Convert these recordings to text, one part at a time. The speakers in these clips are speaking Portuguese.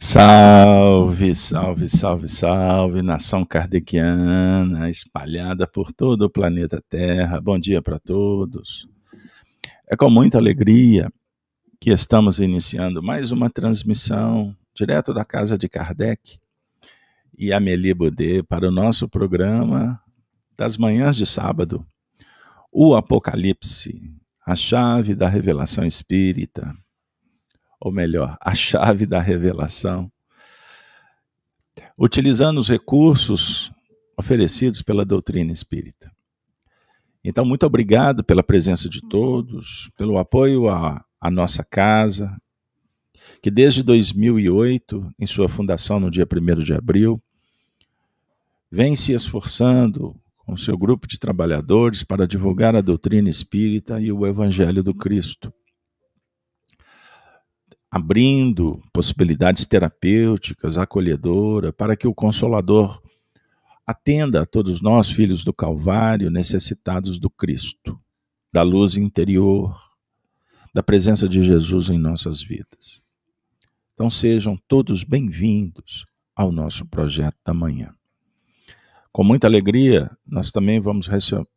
So Salve, salve, salve, salve, nação kardeciana espalhada por todo o planeta Terra. Bom dia para todos. É com muita alegria que estamos iniciando mais uma transmissão direto da casa de Kardec e Amélie Baudet para o nosso programa das manhãs de sábado, o Apocalipse, a chave da revelação espírita ou melhor, a chave da revelação, utilizando os recursos oferecidos pela doutrina espírita. Então, muito obrigado pela presença de todos, pelo apoio à, à nossa casa, que desde 2008, em sua fundação no dia 1 de abril, vem se esforçando com seu grupo de trabalhadores para divulgar a doutrina espírita e o Evangelho do Cristo abrindo possibilidades terapêuticas, acolhedora, para que o Consolador atenda a todos nós, filhos do Calvário, necessitados do Cristo, da luz interior, da presença de Jesus em nossas vidas. Então sejam todos bem-vindos ao nosso projeto da manhã. Com muita alegria, nós também vamos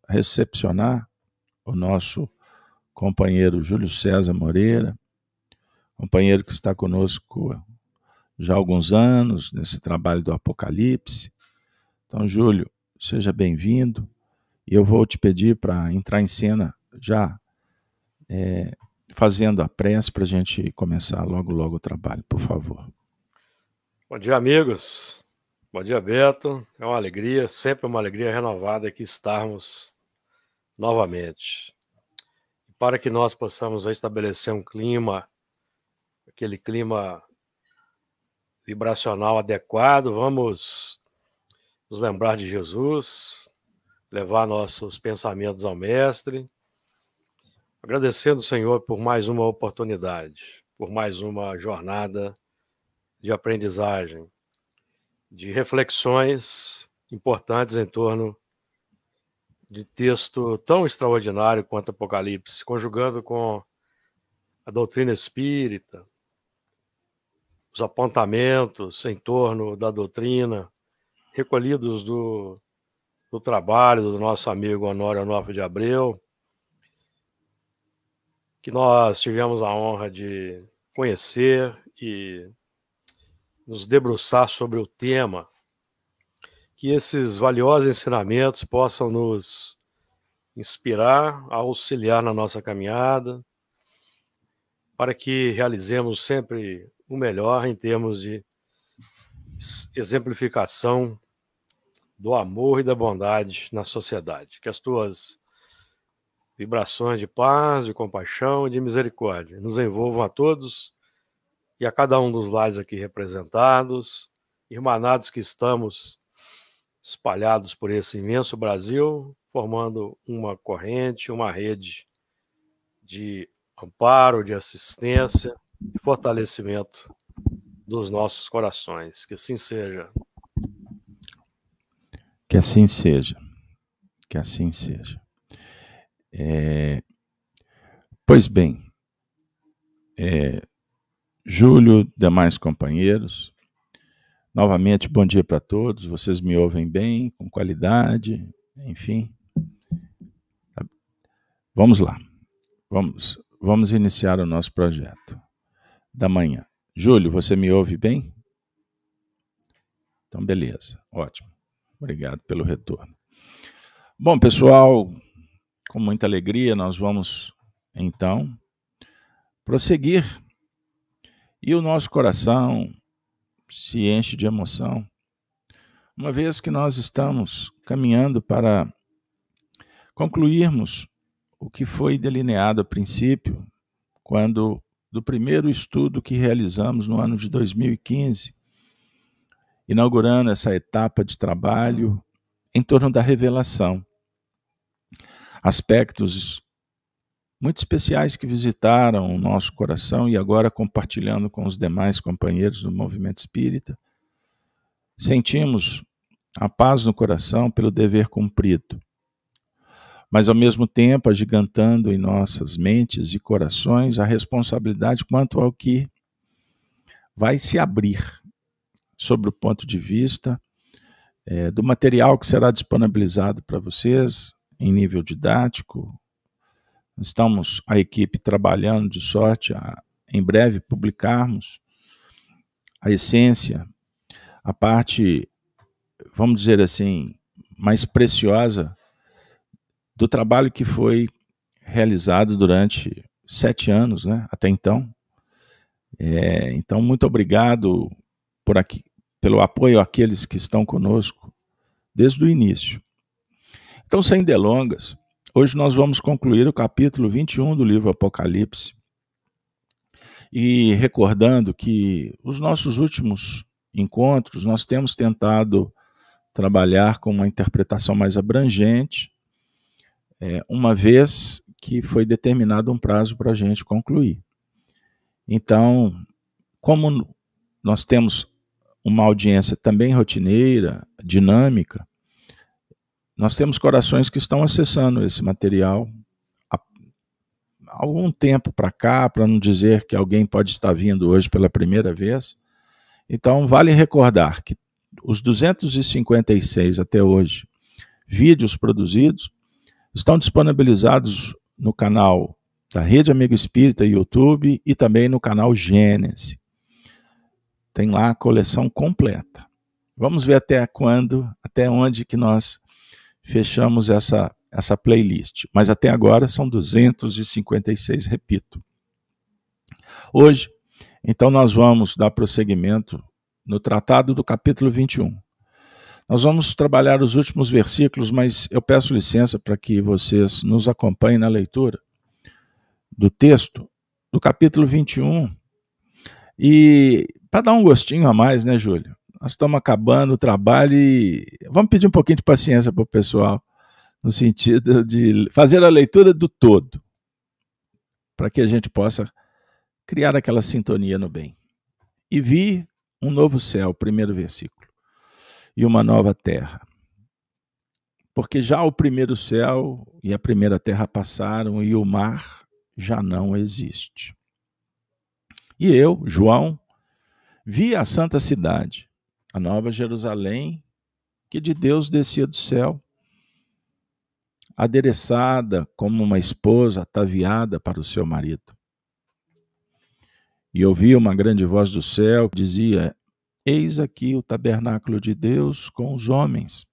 recepcionar o nosso companheiro Júlio César Moreira, companheiro que está conosco já há alguns anos nesse trabalho do Apocalipse. Então, Júlio, seja bem-vindo e eu vou te pedir para entrar em cena já é, fazendo a prece para a gente começar logo, logo o trabalho, por favor. Bom dia, amigos. Bom dia, Beto. É uma alegria, sempre uma alegria renovada aqui estarmos novamente. Para que nós possamos estabelecer um clima aquele clima vibracional adequado, vamos nos lembrar de Jesus, levar nossos pensamentos ao Mestre, agradecendo o Senhor por mais uma oportunidade, por mais uma jornada de aprendizagem, de reflexões importantes em torno de texto tão extraordinário quanto Apocalipse, conjugando com a doutrina espírita, os apontamentos em torno da doutrina, recolhidos do, do trabalho do nosso amigo Honório Onofre de Abreu, que nós tivemos a honra de conhecer e nos debruçar sobre o tema, que esses valiosos ensinamentos possam nos inspirar, auxiliar na nossa caminhada, para que realizemos sempre o melhor em termos de exemplificação do amor e da bondade na sociedade. Que as tuas vibrações de paz, de compaixão e de misericórdia nos envolvam a todos e a cada um dos lares aqui representados, irmanados que estamos espalhados por esse imenso Brasil, formando uma corrente, uma rede de amparo, de assistência e fortalecimento dos nossos corações. Que assim seja. Que assim seja. Que assim seja. É... Pois bem, é... Júlio, demais companheiros, novamente bom dia para todos. Vocês me ouvem bem, com qualidade, enfim. Vamos lá. Vamos, vamos iniciar o nosso projeto da manhã. Júlio, você me ouve bem? Então, beleza, ótimo. Obrigado pelo retorno. Bom, pessoal, com muita alegria, nós vamos então prosseguir. E o nosso coração se enche de emoção, uma vez que nós estamos caminhando para concluirmos o que foi delineado a princípio, quando do primeiro estudo que realizamos no ano de 2015, inaugurando essa etapa de trabalho em torno da revelação. aspectos muito especiais que visitaram o nosso coração e agora compartilhando com os demais companheiros do movimento espírita. Sentimos a paz no coração pelo dever cumprido, mas ao mesmo tempo agigantando em nossas mentes e corações a responsabilidade quanto ao que vai se abrir sobre o ponto de vista é, do material que será disponibilizado para vocês em nível didático, Estamos, a equipe, trabalhando de sorte a, em breve, publicarmos a essência, a parte, vamos dizer assim, mais preciosa do trabalho que foi realizado durante sete anos, né, até então. É, então, muito obrigado por aqui, pelo apoio àqueles que estão conosco desde o início. Então, sem delongas, Hoje nós vamos concluir o capítulo 21 do livro Apocalipse. E recordando que os nossos últimos encontros nós temos tentado trabalhar com uma interpretação mais abrangente, é, uma vez que foi determinado um prazo para a gente concluir. Então, como nós temos uma audiência também rotineira, dinâmica, nós temos corações que estão acessando esse material há algum tempo para cá, para não dizer que alguém pode estar vindo hoje pela primeira vez. Então, vale recordar que os 256 até hoje vídeos produzidos estão disponibilizados no canal da Rede Amigo Espírita YouTube e também no canal Gênesis. Tem lá a coleção completa. Vamos ver até quando, até onde que nós fechamos essa, essa playlist. Mas até agora são 256, repito. Hoje, então, nós vamos dar prosseguimento no tratado do capítulo 21. Nós vamos trabalhar os últimos versículos, mas eu peço licença para que vocês nos acompanhem na leitura do texto do capítulo 21. E para dar um gostinho a mais, né, Júlio? Nós estamos acabando o trabalho e vamos pedir um pouquinho de paciência para o pessoal, no sentido de fazer a leitura do todo, para que a gente possa criar aquela sintonia no bem. E vi um novo céu, primeiro versículo, e uma nova terra. Porque já o primeiro céu e a primeira terra passaram e o mar já não existe. E eu, João, vi a santa cidade, a nova Jerusalém, que de Deus descia do céu, adereçada como uma esposa ataviada para o seu marido. E ouvi uma grande voz do céu que dizia: Eis aqui o tabernáculo de Deus com os homens.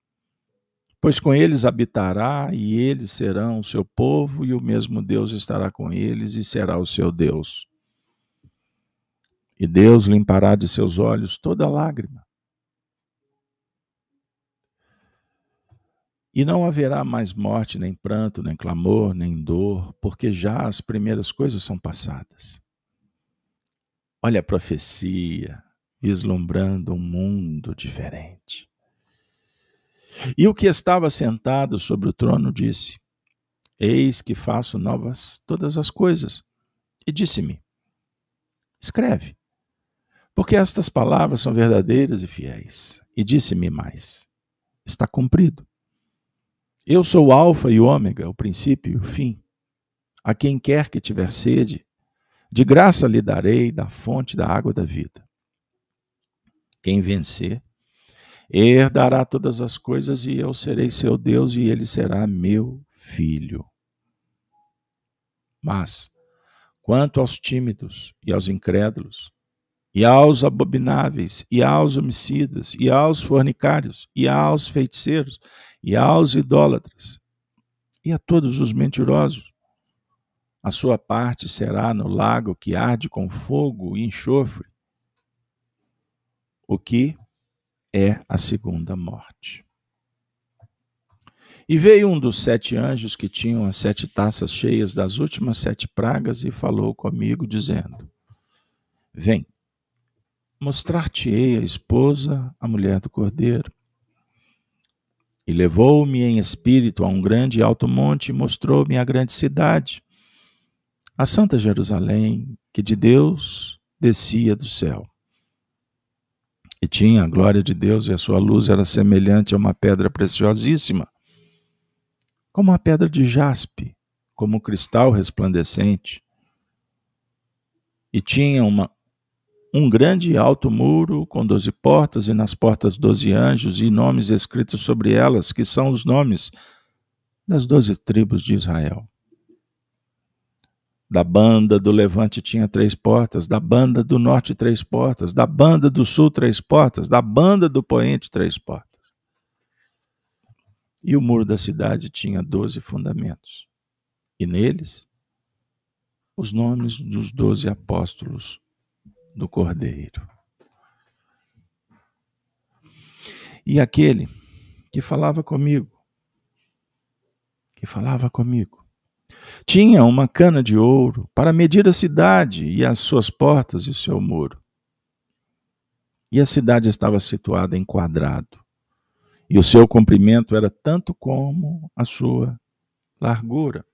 Pois com eles habitará, e eles serão o seu povo, e o mesmo Deus estará com eles e será o seu Deus. E Deus limpará de seus olhos toda lágrima E não haverá mais morte, nem pranto, nem clamor, nem dor, porque já as primeiras coisas são passadas. Olha a profecia, vislumbrando um mundo diferente. E o que estava sentado sobre o trono disse: Eis que faço novas todas as coisas. E disse-me: Escreve, porque estas palavras são verdadeiras e fiéis. E disse-me mais: Está cumprido. Eu sou o Alfa e o Ômega, o princípio e o fim. A quem quer que tiver sede, de graça lhe darei da fonte da água da vida. Quem vencer, herdará todas as coisas e eu serei seu Deus e ele será meu filho. Mas, quanto aos tímidos e aos incrédulos, e aos abomináveis, e aos homicidas, e aos fornicários, e aos feiticeiros, e aos idólatras, e a todos os mentirosos. A sua parte será no lago que arde com fogo e enxofre, o que é a segunda morte. E veio um dos sete anjos que tinham as sete taças cheias das últimas sete pragas e falou comigo, dizendo: Vem, mostrar-te-ei a esposa, a mulher do cordeiro. E levou-me em espírito a um grande e alto monte e mostrou-me a grande cidade, a Santa Jerusalém, que de Deus descia do céu. E tinha a glória de Deus, e a sua luz era semelhante a uma pedra preciosíssima, como uma pedra de jaspe, como um cristal resplandecente. E tinha uma, um grande e alto muro com doze portas, e nas portas doze anjos, e nomes escritos sobre elas, que são os nomes das doze tribos de Israel. Da banda do levante tinha três portas, da banda do norte três portas, da banda do sul três portas, da banda do poente três portas. E o muro da cidade tinha doze fundamentos, e neles os nomes dos doze apóstolos do Cordeiro. E aquele que falava comigo, que falava comigo, tinha uma cana de ouro para medir a cidade e as suas portas e o seu muro. E a cidade estava situada em quadrado, e o seu comprimento era tanto como a sua largura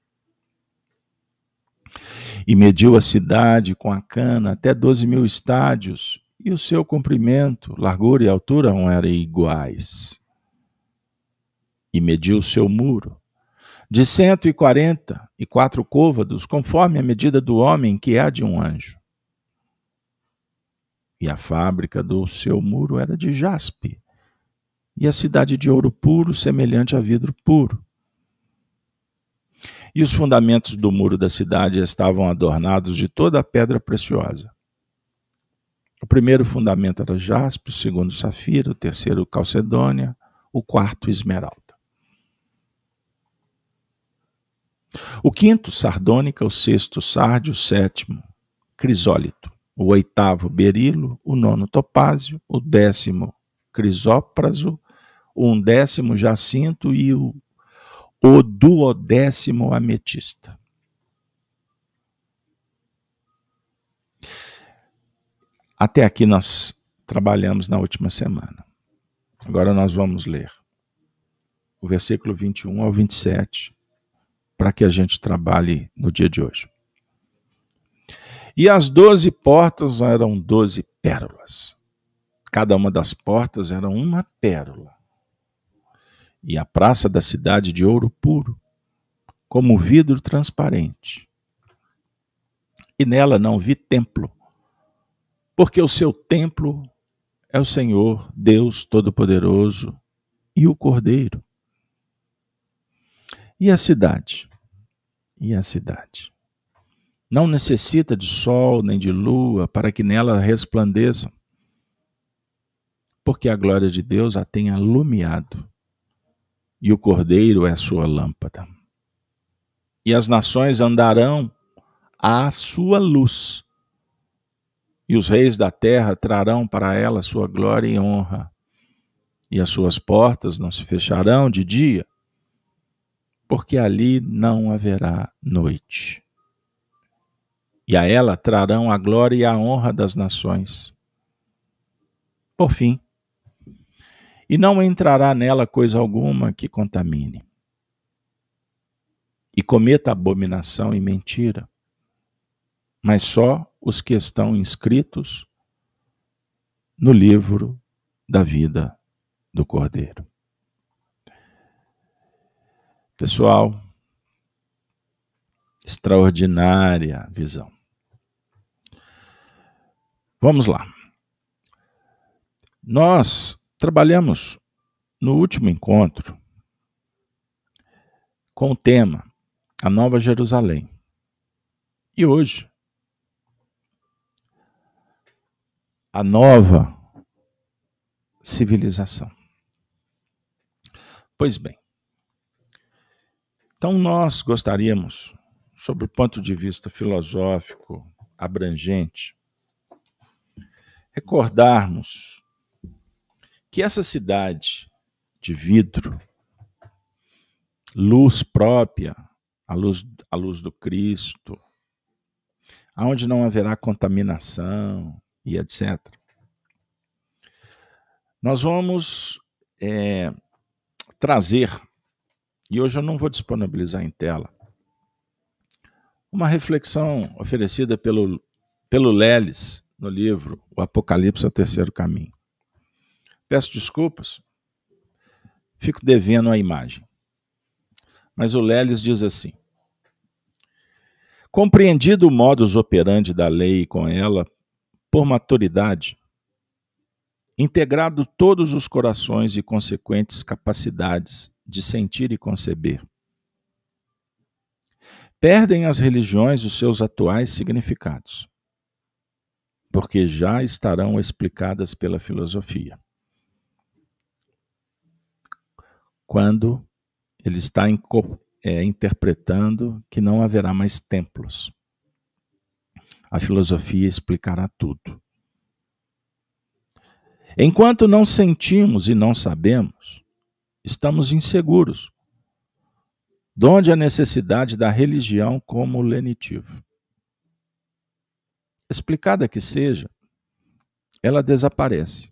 e mediu a cidade com a cana até doze mil estádios, e o seu comprimento, largura e altura não eram iguais. E mediu o seu muro, de cento e quarenta e quatro côvados, conforme a medida do homem, que é a de um anjo. E a fábrica do seu muro era de jaspe, e a cidade de ouro puro, semelhante a vidro puro e os fundamentos do muro da cidade estavam adornados de toda a pedra preciosa. O primeiro fundamento era jaspe, o segundo safira, o terceiro calcedônia, o quarto esmeralda. O quinto sardônica, o sexto sárdio, o sétimo crisólito, o oitavo berilo, o nono topázio, o décimo crisópraso, o undécimo jacinto. E o o duodécimo ametista. Até aqui nós trabalhamos na última semana. Agora nós vamos ler o versículo 21 ao 27, para que a gente trabalhe no dia de hoje. E as doze portas eram doze pérolas. Cada uma das portas era uma pérola e a praça da cidade de ouro puro, como vidro transparente. E nela não vi templo, porque o seu templo é o Senhor, Deus Todo-Poderoso e o Cordeiro. E a cidade? E a cidade? Não necessita de sol nem de lua para que nela resplandeçam, porque a glória de Deus a tem alumiado e o cordeiro é a sua lâmpada. E as nações andarão à sua luz, e os reis da terra trarão para ela sua glória e honra, e as suas portas não se fecharão de dia, porque ali não haverá noite. E a ela trarão a glória e a honra das nações. Por fim, e não entrará nela coisa alguma que contamine. E cometa abominação e mentira, mas só os que estão inscritos no livro da vida do Cordeiro. Pessoal, extraordinária visão. Vamos lá. Nós Trabalhamos no último encontro com o tema A Nova Jerusalém. E hoje, a nova civilização. Pois bem, então nós gostaríamos, sob o ponto de vista filosófico abrangente, recordarmos que essa cidade de vidro, luz própria, a luz, a luz do Cristo, aonde não haverá contaminação e etc. Nós vamos é, trazer, e hoje eu não vou disponibilizar em tela, uma reflexão oferecida pelo, pelo Leles no livro O Apocalipse ao Terceiro Caminho. Peço desculpas, fico devendo a imagem. Mas o Leles diz assim: Compreendido o modus operandi da lei e com ela, por maturidade, integrado todos os corações e consequentes capacidades de sentir e conceber, perdem as religiões os seus atuais significados, porque já estarão explicadas pela filosofia. Quando ele está é, interpretando que não haverá mais templos. A filosofia explicará tudo. Enquanto não sentimos e não sabemos, estamos inseguros. Donde a necessidade da religião como lenitivo. Explicada que seja, ela desaparece,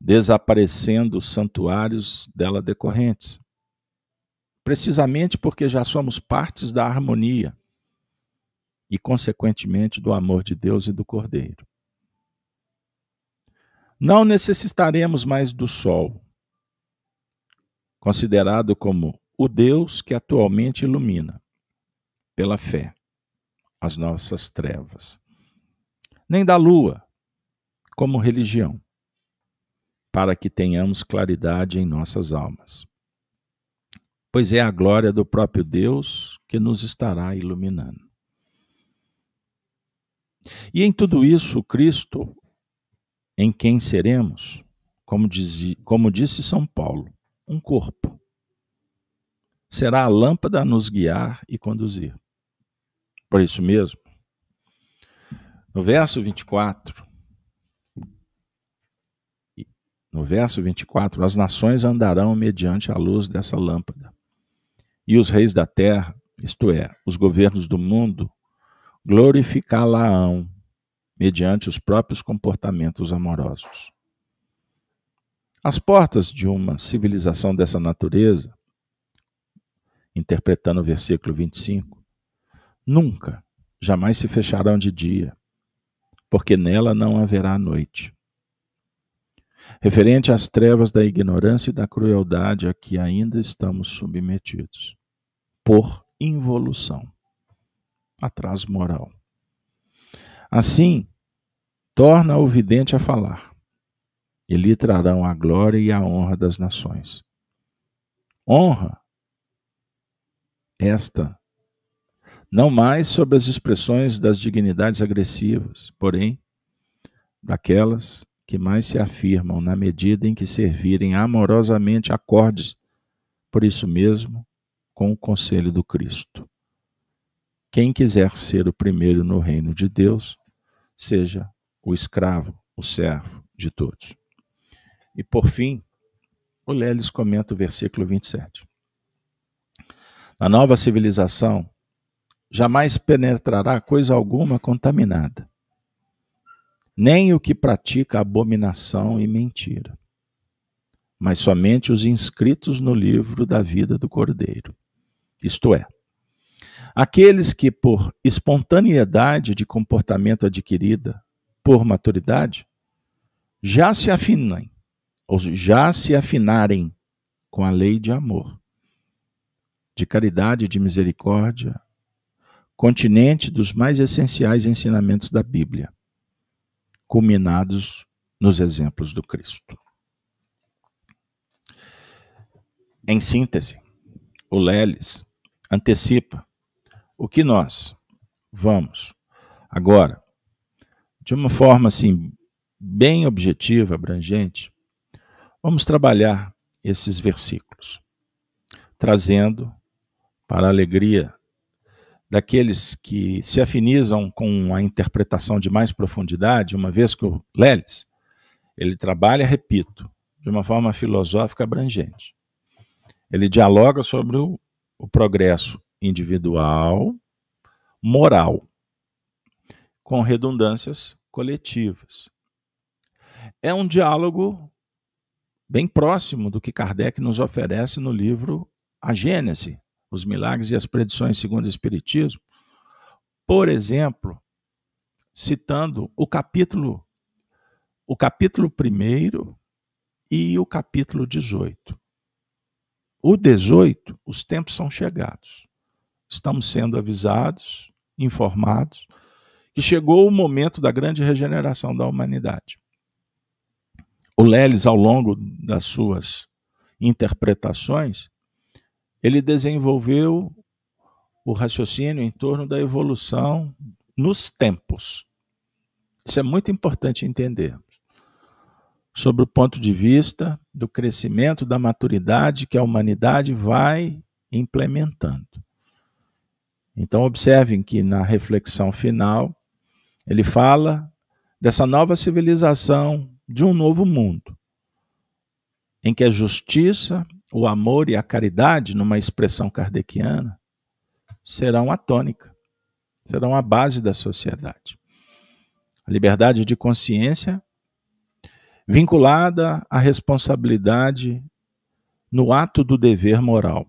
desaparecendo os santuários dela decorrentes, precisamente porque já somos partes da harmonia e, consequentemente, do amor de Deus e do Cordeiro. Não necessitaremos mais do Sol, considerado como o Deus que atualmente ilumina, pela fé, as nossas trevas, nem da Lua, como religião, para que tenhamos claridade em nossas almas pois é a glória do próprio Deus que nos estará iluminando. E em tudo isso, Cristo, em quem seremos, como, diz, como disse São Paulo, um corpo. Será a lâmpada a nos guiar e conduzir. Por isso mesmo, no verso 24, no verso 24, as nações andarão mediante a luz dessa lâmpada e os reis da terra, isto é, os governos do mundo, glorificá-la-ão mediante os próprios comportamentos amorosos. As portas de uma civilização dessa natureza, interpretando o versículo 25, nunca, jamais se fecharão de dia, porque nela não haverá noite. Referente às trevas da ignorância e da crueldade a que ainda estamos submetidos por involução, atraso moral. Assim, torna o vidente a falar, e lhe trarão a glória e a honra das nações. Honra esta, não mais sob as expressões das dignidades agressivas, porém, daquelas que mais se afirmam na medida em que servirem amorosamente acordes, por isso mesmo, com o conselho do Cristo. Quem quiser ser o primeiro no reino de Deus, seja o escravo, o servo de todos. E por fim, o Leles comenta o versículo 27. Na nova civilização, jamais penetrará coisa alguma contaminada, nem o que pratica abominação e mentira, mas somente os inscritos no livro da vida do Cordeiro. Isto é, aqueles que, por espontaneidade de comportamento adquirida por maturidade, já se afinem, ou já se afinarem com a lei de amor, de caridade e de misericórdia, continente dos mais essenciais ensinamentos da Bíblia, culminados nos exemplos do Cristo. Em síntese, o Leles antecipa o que nós vamos agora, de uma forma assim bem objetiva, abrangente, vamos trabalhar esses versículos, trazendo para a alegria daqueles que se afinizam com a interpretação de mais profundidade, uma vez que o Leles, ele trabalha, repito, de uma forma filosófica abrangente. Ele dialoga sobre o o progresso individual, moral, com redundâncias coletivas. É um diálogo bem próximo do que Kardec nos oferece no livro A Gênese, os milagres e as predições segundo o Espiritismo. Por exemplo, citando o capítulo o capítulo 1 e o capítulo 18. O 18, os tempos são chegados. Estamos sendo avisados, informados, que chegou o momento da grande regeneração da humanidade. O Leles, ao longo das suas interpretações, ele desenvolveu o raciocínio em torno da evolução nos tempos. Isso é muito importante entender sobre o ponto de vista do crescimento da maturidade que a humanidade vai implementando. Então, observem que na reflexão final, ele fala dessa nova civilização, de um novo mundo, em que a justiça, o amor e a caridade, numa expressão kardeciana, serão a tônica, serão a base da sociedade. A liberdade de consciência vinculada à responsabilidade no ato do dever moral.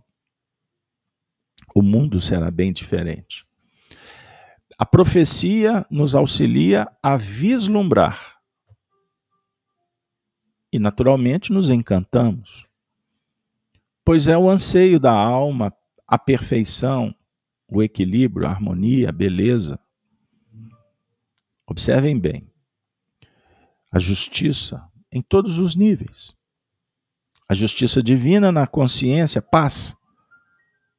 O mundo será bem diferente. A profecia nos auxilia a vislumbrar. E, naturalmente, nos encantamos, pois é o anseio da alma, a perfeição, o equilíbrio, a harmonia, a beleza. Observem bem a justiça em todos os níveis. A justiça divina na consciência, paz,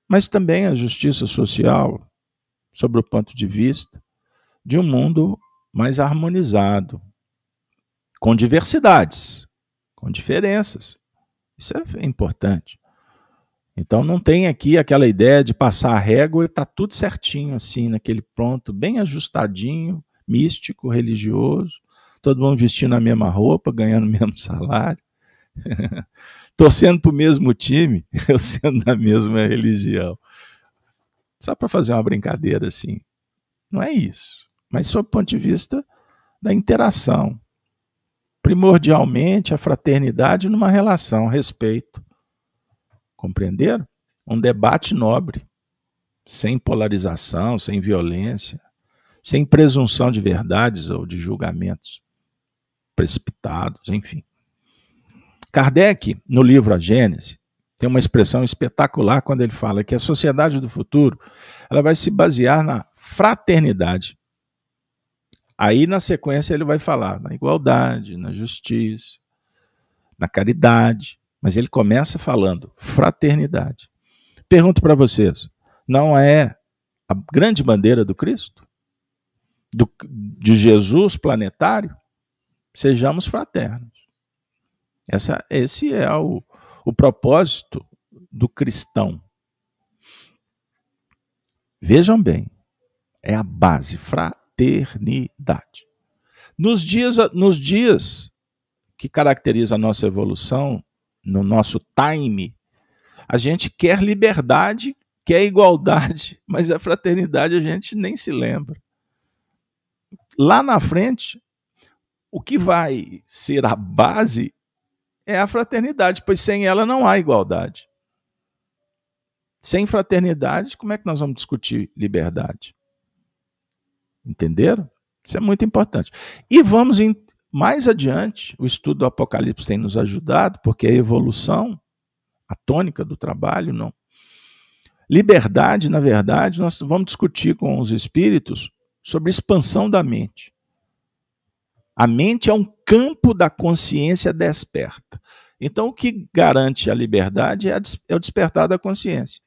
mas também a justiça social, sob o ponto de vista de um mundo mais harmonizado, com diversidades, com diferenças. Isso é importante. Então não tem aqui aquela ideia de passar a régua e tá tudo certinho assim, naquele ponto, bem ajustadinho, místico, religioso todo mundo vestindo a mesma roupa, ganhando o mesmo salário, torcendo para o mesmo time, eu sendo da mesma religião. Só para fazer uma brincadeira assim. Não é isso. Mas sob o ponto de vista da interação. Primordialmente a fraternidade numa relação, respeito. Compreenderam? Um debate nobre, sem polarização, sem violência, sem presunção de verdades ou de julgamentos precipitados, enfim. Kardec, no livro A Gênese, tem uma expressão espetacular quando ele fala que a sociedade do futuro ela vai se basear na fraternidade. Aí, na sequência, ele vai falar na igualdade, na justiça, na caridade. Mas ele começa falando fraternidade. Pergunto para vocês: não é a grande bandeira do Cristo? Do, de Jesus planetário? Sejamos fraternos. Essa, esse é o, o propósito do cristão. Vejam bem, é a base, fraternidade. Nos dias, nos dias que caracteriza a nossa evolução, no nosso time, a gente quer liberdade, quer igualdade, mas a fraternidade a gente nem se lembra. Lá na frente, o que vai ser a base é a fraternidade, pois sem ela não há igualdade. Sem fraternidade, como é que nós vamos discutir liberdade? Entenderam? Isso é muito importante. E vamos em, mais adiante, o estudo do Apocalipse tem nos ajudado, porque a evolução, a tônica do trabalho, não. Liberdade, na verdade, nós vamos discutir com os espíritos sobre expansão da mente. A mente é um campo da consciência desperta. Então, o que garante a liberdade é, é o despertar da consciência.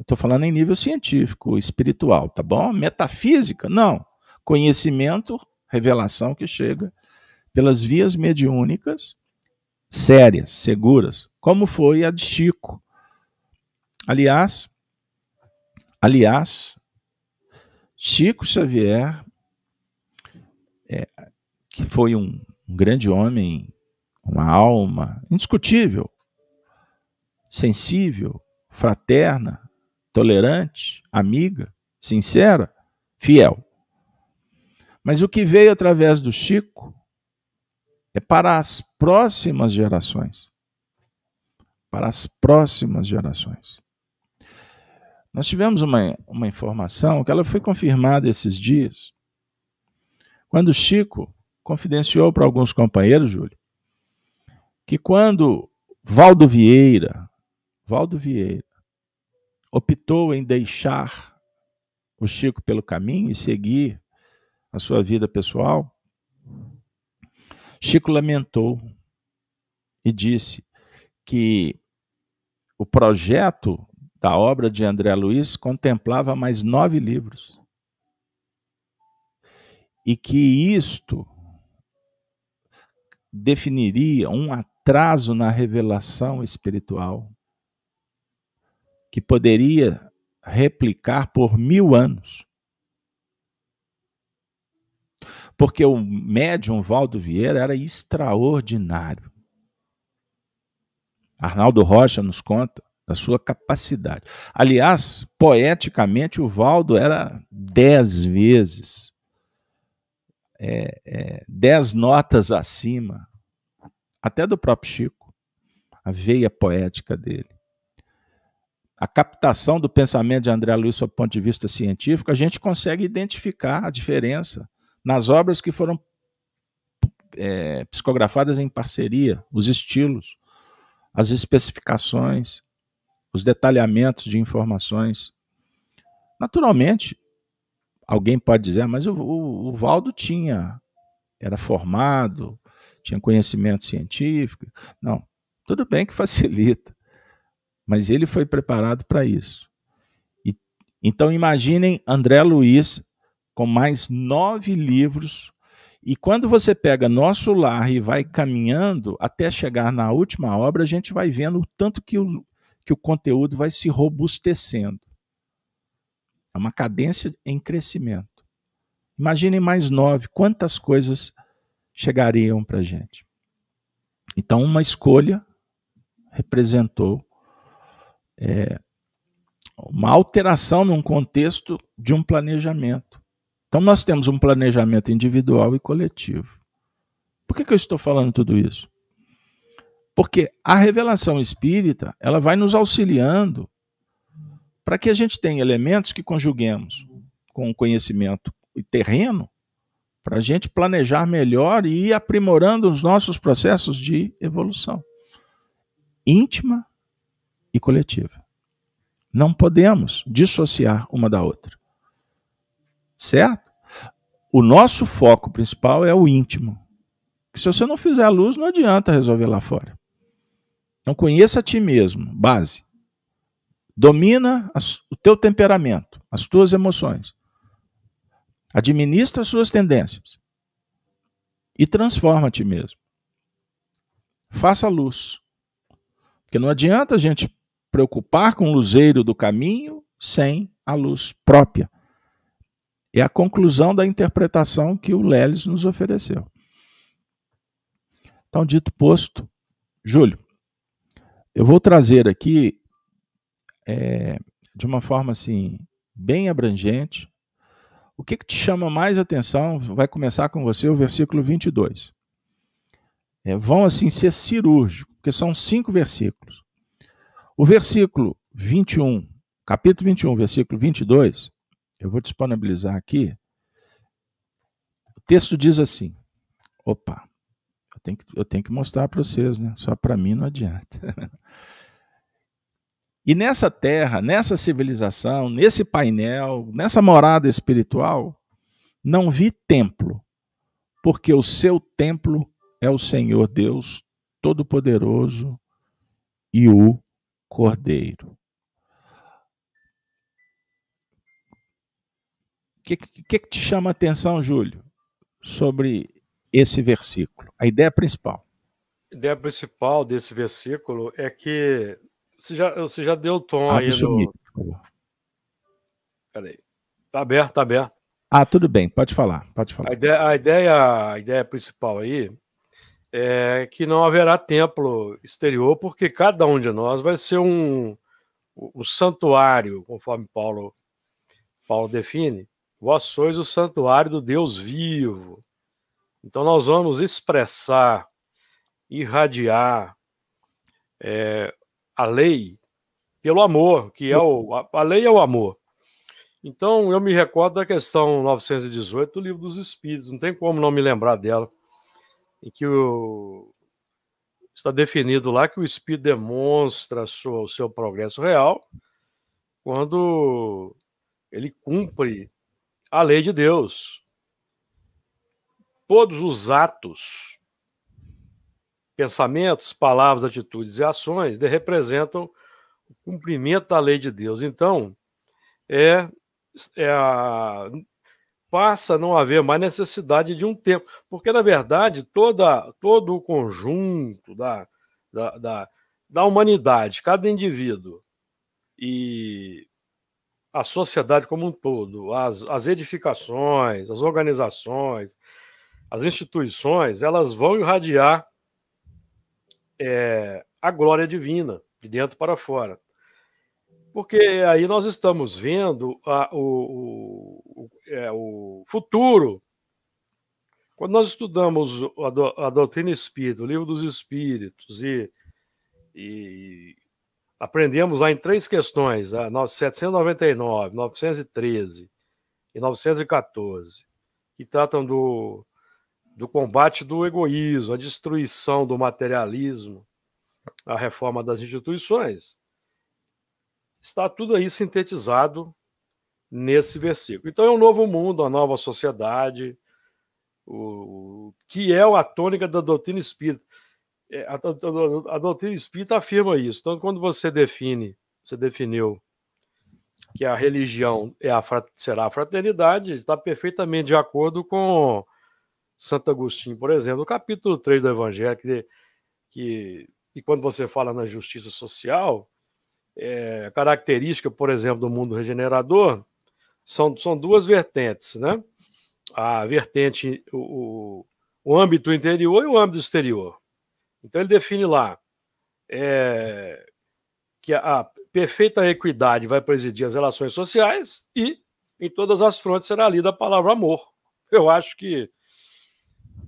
Estou falando em nível científico, espiritual, tá bom? Metafísica, não. Conhecimento, revelação que chega pelas vias mediúnicas sérias, seguras, como foi a de Chico. Aliás, aliás, Chico Xavier é, que foi um, um grande homem, uma alma indiscutível, sensível, fraterna, tolerante, amiga, sincera, fiel. Mas o que veio através do Chico é para as próximas gerações. Para as próximas gerações. Nós tivemos uma, uma informação que ela foi confirmada esses dias, quando Chico confidenciou para alguns companheiros, Júlio, que quando Valdo Vieira, Valdo Vieira, optou em deixar o Chico pelo caminho e seguir a sua vida pessoal, Chico lamentou e disse que o projeto da obra de André Luiz contemplava mais nove livros. E que isto definiria um atraso na revelação espiritual que poderia replicar por mil anos. Porque o médium Valdo Vieira era extraordinário. Arnaldo Rocha nos conta da sua capacidade. Aliás, poeticamente, o Valdo era dez vezes, é, é, dez notas acima, até do próprio Chico, a veia poética dele. A captação do pensamento de André Luiz sob o ponto de vista científico, a gente consegue identificar a diferença nas obras que foram é, psicografadas em parceria, os estilos, as especificações, os detalhamentos de informações. Naturalmente, alguém pode dizer, mas o, o, o Valdo tinha, era formado, tinha conhecimento científico. Não, tudo bem que facilita, mas ele foi preparado para isso. E, então imaginem André Luiz com mais nove livros. E quando você pega Nosso Lar e vai caminhando até chegar na última obra, a gente vai vendo o tanto que o, que o conteúdo vai se robustecendo. É uma cadência em crescimento. Imaginem mais nove, quantas coisas chegariam para a gente. Então, uma escolha representou é, uma alteração num contexto de um planejamento. Então, nós temos um planejamento individual e coletivo. Por que, que eu estou falando tudo isso? Porque a revelação espírita, ela vai nos auxiliando para que a gente tenha elementos que conjuguemos com o conhecimento e terreno, para a gente planejar melhor e ir aprimorando os nossos processos de evolução íntima e coletiva. Não podemos dissociar uma da outra. Certo? O nosso foco principal é o íntimo. Que se você não fizer a luz, não adianta resolver lá fora. Então conheça a ti mesmo, base. Domina as, o teu temperamento, as tuas emoções. Administra as suas tendências. E transforma a ti mesmo. Faça luz. Porque não adianta a gente preocupar com o luzeiro do caminho sem a luz própria. É a conclusão da interpretação que o Leles nos ofereceu. Então, dito posto, Júlio, eu vou trazer aqui, é, de uma forma assim, bem abrangente, o que, que te chama mais atenção? Vai começar com você o versículo 22. É, vão assim ser cirúrgicos, porque são cinco versículos. O versículo 21, capítulo 21, versículo 22, eu vou disponibilizar aqui. O texto diz assim: opa, eu tenho que, eu tenho que mostrar para vocês, né? Só para mim não adianta. E nessa terra, nessa civilização, nesse painel, nessa morada espiritual, não vi templo, porque o seu templo é o Senhor Deus Todo-Poderoso e o Cordeiro. O que, que, que te chama a atenção, Júlio, sobre esse versículo? A ideia principal. A ideia principal desse versículo é que você já, você já deu o tom Abre aí no. Peraí. Tá aberto, tá aberto. Ah, tudo bem, pode falar, pode falar. A ideia, a ideia, a ideia principal aí é que não haverá templo exterior, porque cada um de nós vai ser um, um santuário, conforme Paulo, Paulo define. Vós sois o santuário do Deus vivo Então, nós vamos expressar, irradiar é, a lei pelo amor, que é o. A, a lei é o amor. Então, eu me recordo da questão 918 do Livro dos Espíritos, não tem como não me lembrar dela, em que o, está definido lá que o Espírito demonstra sua, o seu progresso real quando ele cumpre a lei de Deus. Todos os atos, pensamentos, palavras, atitudes e ações representam o cumprimento da lei de Deus. Então, é, é a, passa a não haver mais necessidade de um tempo, porque na verdade toda, todo o conjunto da, da, da, da humanidade, cada indivíduo e a sociedade como um todo, as, as edificações, as organizações, as instituições, elas vão irradiar é, a glória divina de dentro para fora. Porque aí nós estamos vendo a, o, é, o futuro. Quando nós estudamos a, do, a doutrina espírita, o livro dos espíritos, e, e aprendemos lá em três questões, a 799, 913 e 914, que tratam do, do combate do egoísmo, a destruição do materialismo, a reforma das instituições está tudo aí sintetizado nesse versículo. Então é um novo mundo, uma nova sociedade, o, que é a tônica da doutrina espírita. É, a, a, a, doutrina espírita afirma isso. Então, quando você define, você definiu que a religião é a, será a fraternidade, está perfeitamente de acordo com Santo Agostinho, por exemplo, no capítulo 3 do Evangelho, que, que e quando você fala na justiça social, é, característica, por exemplo, do mundo regenerador são, são duas vertentes, né? A vertente, o, o âmbito interior e o âmbito exterior. Então ele define lá é, que a, perfeita equidade vai presidir as relações sociais e em todas as frontes será lida a palavra amor. Eu acho que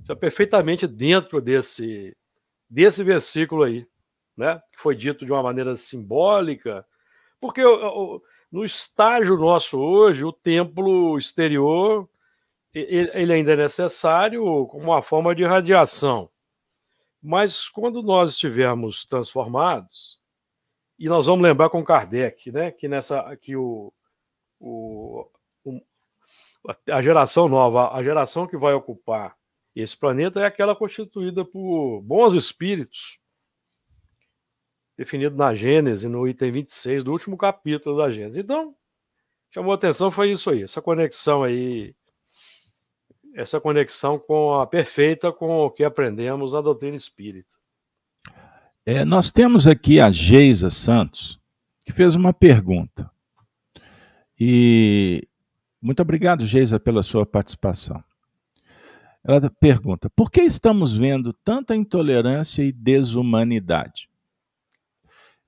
está perfeitamente dentro desse, desse versículo aí né? que foi dito de uma maneira simbólica, porque no estágio nosso hoje, o templo exterior ele ainda é necessário como uma forma de radiação. Mas quando nós estivermos transformados, e nós vamos lembrar com Kardec, né, que nessa que o, o, o, a geração nova, a geração que vai ocupar esse planeta é aquela constituída por bons espíritos, definido na Gênesis, no item 26 do último capítulo da Gênesis. Então, chamou atenção foi isso aí, essa conexão aí, essa conexão com a perfeita com o que aprendemos na doutrina espírita. É, nós temos aqui a Geisa Santos, que fez uma pergunta. E muito obrigado, Geisa, pela sua participação. Ela pergunta: por que estamos vendo tanta intolerância e desumanidade?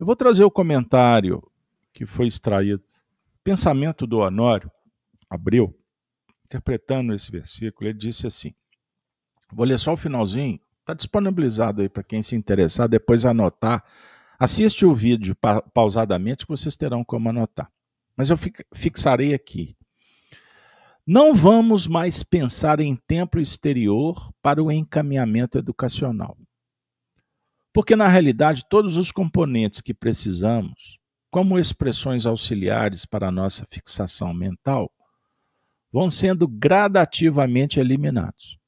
Eu vou trazer o comentário que foi extraído, pensamento do Honório Abreu, interpretando esse versículo, ele disse assim: vou ler só o finalzinho, está disponibilizado aí para quem se interessar, depois anotar. Assiste o vídeo pa pausadamente que vocês terão como anotar. Mas eu fixarei aqui. Não vamos mais pensar em templo exterior para o encaminhamento educacional. Porque, na realidade, todos os componentes que precisamos, como expressões auxiliares para a nossa fixação mental, vão sendo gradativamente eliminados.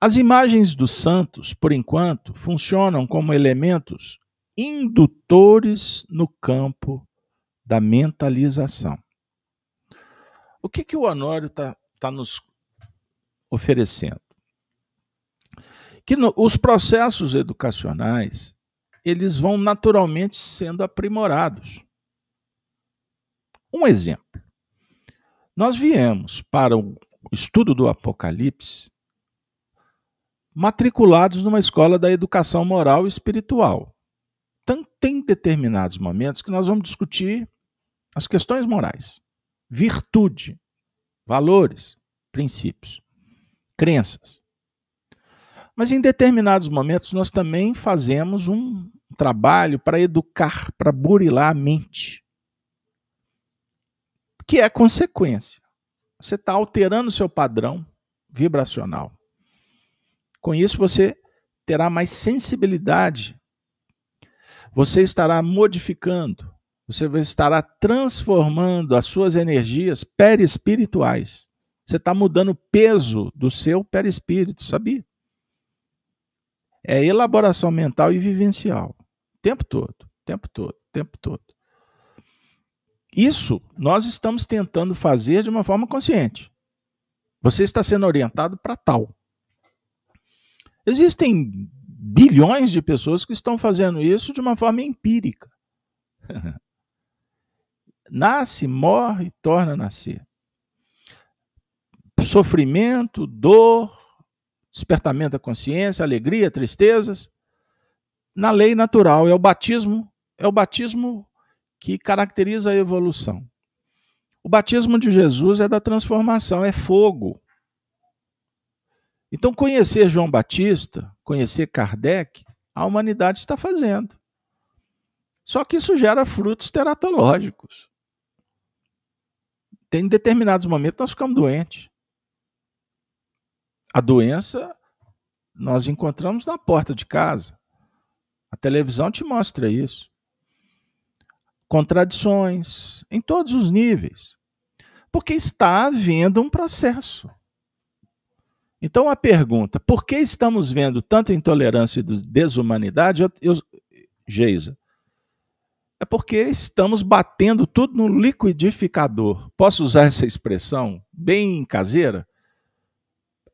As imagens dos santos, por enquanto, funcionam como elementos indutores no campo da mentalização. O que, que o Honório está tá nos oferecendo? Que no, os processos educacionais eles vão naturalmente sendo aprimorados. Um exemplo. Nós viemos para o estudo do Apocalipse matriculados numa escola da educação moral e espiritual. Então, tem determinados momentos que nós vamos discutir as questões morais, virtude, valores, princípios. crenças. Mas em determinados momentos nós também fazemos um trabalho para educar, para burilar a mente, que é consequência. Você está alterando o seu padrão vibracional. Com isso, você terá mais sensibilidade. Você estará modificando, você estará transformando as suas energias perispirituais. Você está mudando o peso do seu perispírito, sabia? É elaboração mental e vivencial. O tempo todo, tempo todo, tempo todo. Isso nós estamos tentando fazer de uma forma consciente. Você está sendo orientado para tal. Existem bilhões de pessoas que estão fazendo isso de uma forma empírica. Nasce, morre, torna a nascer. Sofrimento, dor, despertamento da consciência, alegria, tristezas. Na lei natural, é o batismo, é o batismo que caracteriza a evolução. O batismo de Jesus é da transformação, é fogo. Então, conhecer João Batista, conhecer Kardec, a humanidade está fazendo. Só que isso gera frutos teratológicos. Tem determinados momentos nós ficamos doentes. A doença nós encontramos na porta de casa. A televisão te mostra isso. Contradições em todos os níveis. Porque está havendo um processo. Então a pergunta, por que estamos vendo tanta intolerância e desumanidade? Eu, eu, Geisa, é porque estamos batendo tudo no liquidificador. Posso usar essa expressão bem caseira?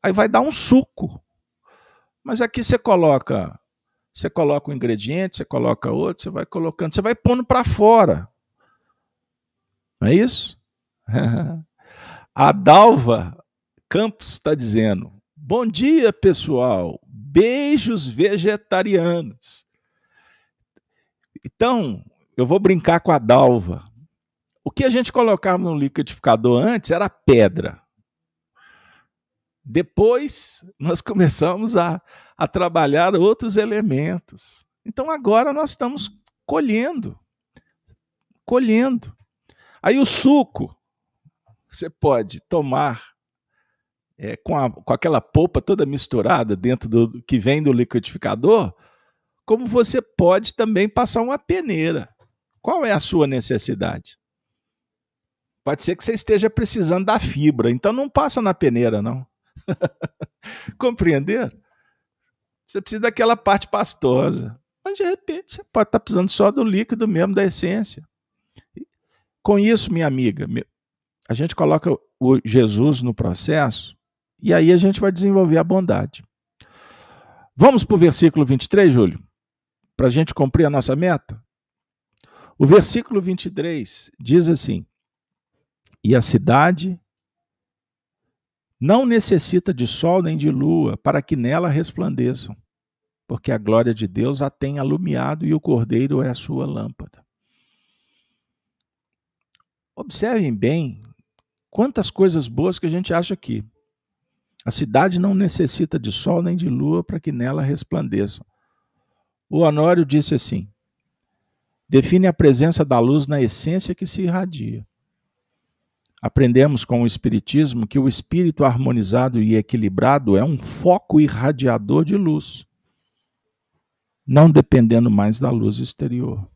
Aí vai dar um suco. Mas aqui você coloca, você coloca um ingrediente, você coloca outro, você vai colocando, você vai pondo para fora. Não é isso? A Dalva Campos está dizendo: Bom dia, pessoal. Beijos vegetarianos. Então, eu vou brincar com a Dalva. O que a gente colocava no liquidificador antes era pedra. Depois, nós começamos a, a trabalhar outros elementos. Então, agora nós estamos colhendo. Colhendo. Aí, o suco, você pode tomar é, com, a, com aquela polpa toda misturada dentro do que vem do liquidificador, como você pode também passar uma peneira. Qual é a sua necessidade? Pode ser que você esteja precisando da fibra, então não passa na peneira, não. Compreender? Você precisa daquela parte pastosa. Mas de repente você pode estar precisando só do líquido mesmo, da essência. Com isso, minha amiga, a gente coloca o Jesus no processo e aí a gente vai desenvolver a bondade. Vamos para o versículo 23, Júlio? Para a gente cumprir a nossa meta? O versículo 23 diz assim: E a cidade não necessita de sol nem de lua para que nela resplandeçam, porque a glória de Deus a tem alumiado e o cordeiro é a sua lâmpada. Observem bem quantas coisas boas que a gente acha aqui. A cidade não necessita de sol nem de lua para que nela resplandeçam. O Honório disse assim: define a presença da luz na essência que se irradia. Aprendemos com o Espiritismo que o espírito harmonizado e equilibrado é um foco irradiador de luz, não dependendo mais da luz exterior.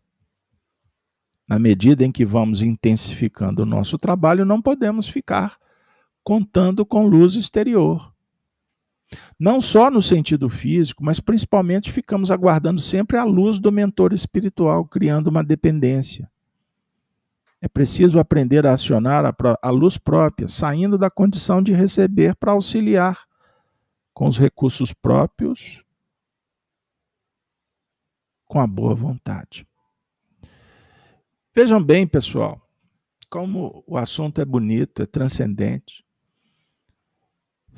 Na medida em que vamos intensificando o nosso trabalho, não podemos ficar contando com luz exterior. Não só no sentido físico, mas principalmente ficamos aguardando sempre a luz do mentor espiritual, criando uma dependência. É preciso aprender a acionar a, a luz própria, saindo da condição de receber para auxiliar com os recursos próprios, com a boa vontade. Vejam bem, pessoal, como o assunto é bonito, é transcendente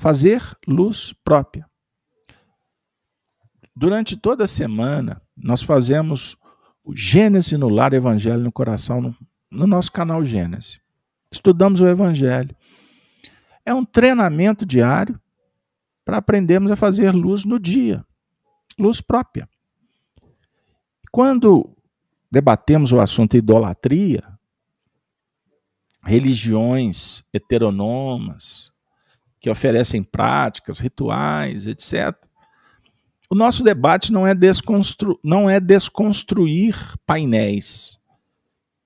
fazer luz própria. Durante toda a semana, nós fazemos o Gênesis no Lar, Evangelho no Coração, no, no nosso canal Gênesis. Estudamos o Evangelho. É um treinamento diário para aprendermos a fazer luz no dia, luz própria. Quando debatemos o assunto idolatria, religiões heteronomas, que oferecem práticas, rituais, etc. O nosso debate não é, não é desconstruir painéis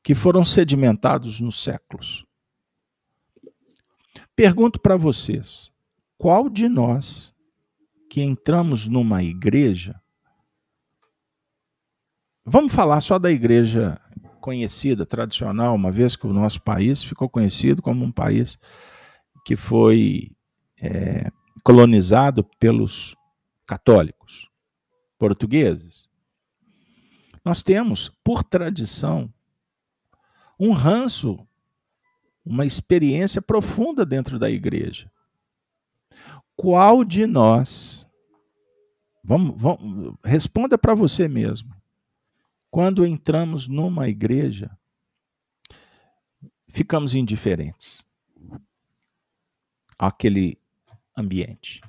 que foram sedimentados nos séculos. Pergunto para vocês: qual de nós que entramos numa igreja Vamos falar só da igreja conhecida, tradicional, uma vez que o nosso país ficou conhecido como um país que foi é, colonizado pelos católicos portugueses. Nós temos, por tradição, um ranço, uma experiência profunda dentro da igreja. Qual de nós, vamos, vamos responda para você mesmo, quando entramos numa igreja, ficamos indiferentes àquele ambiente.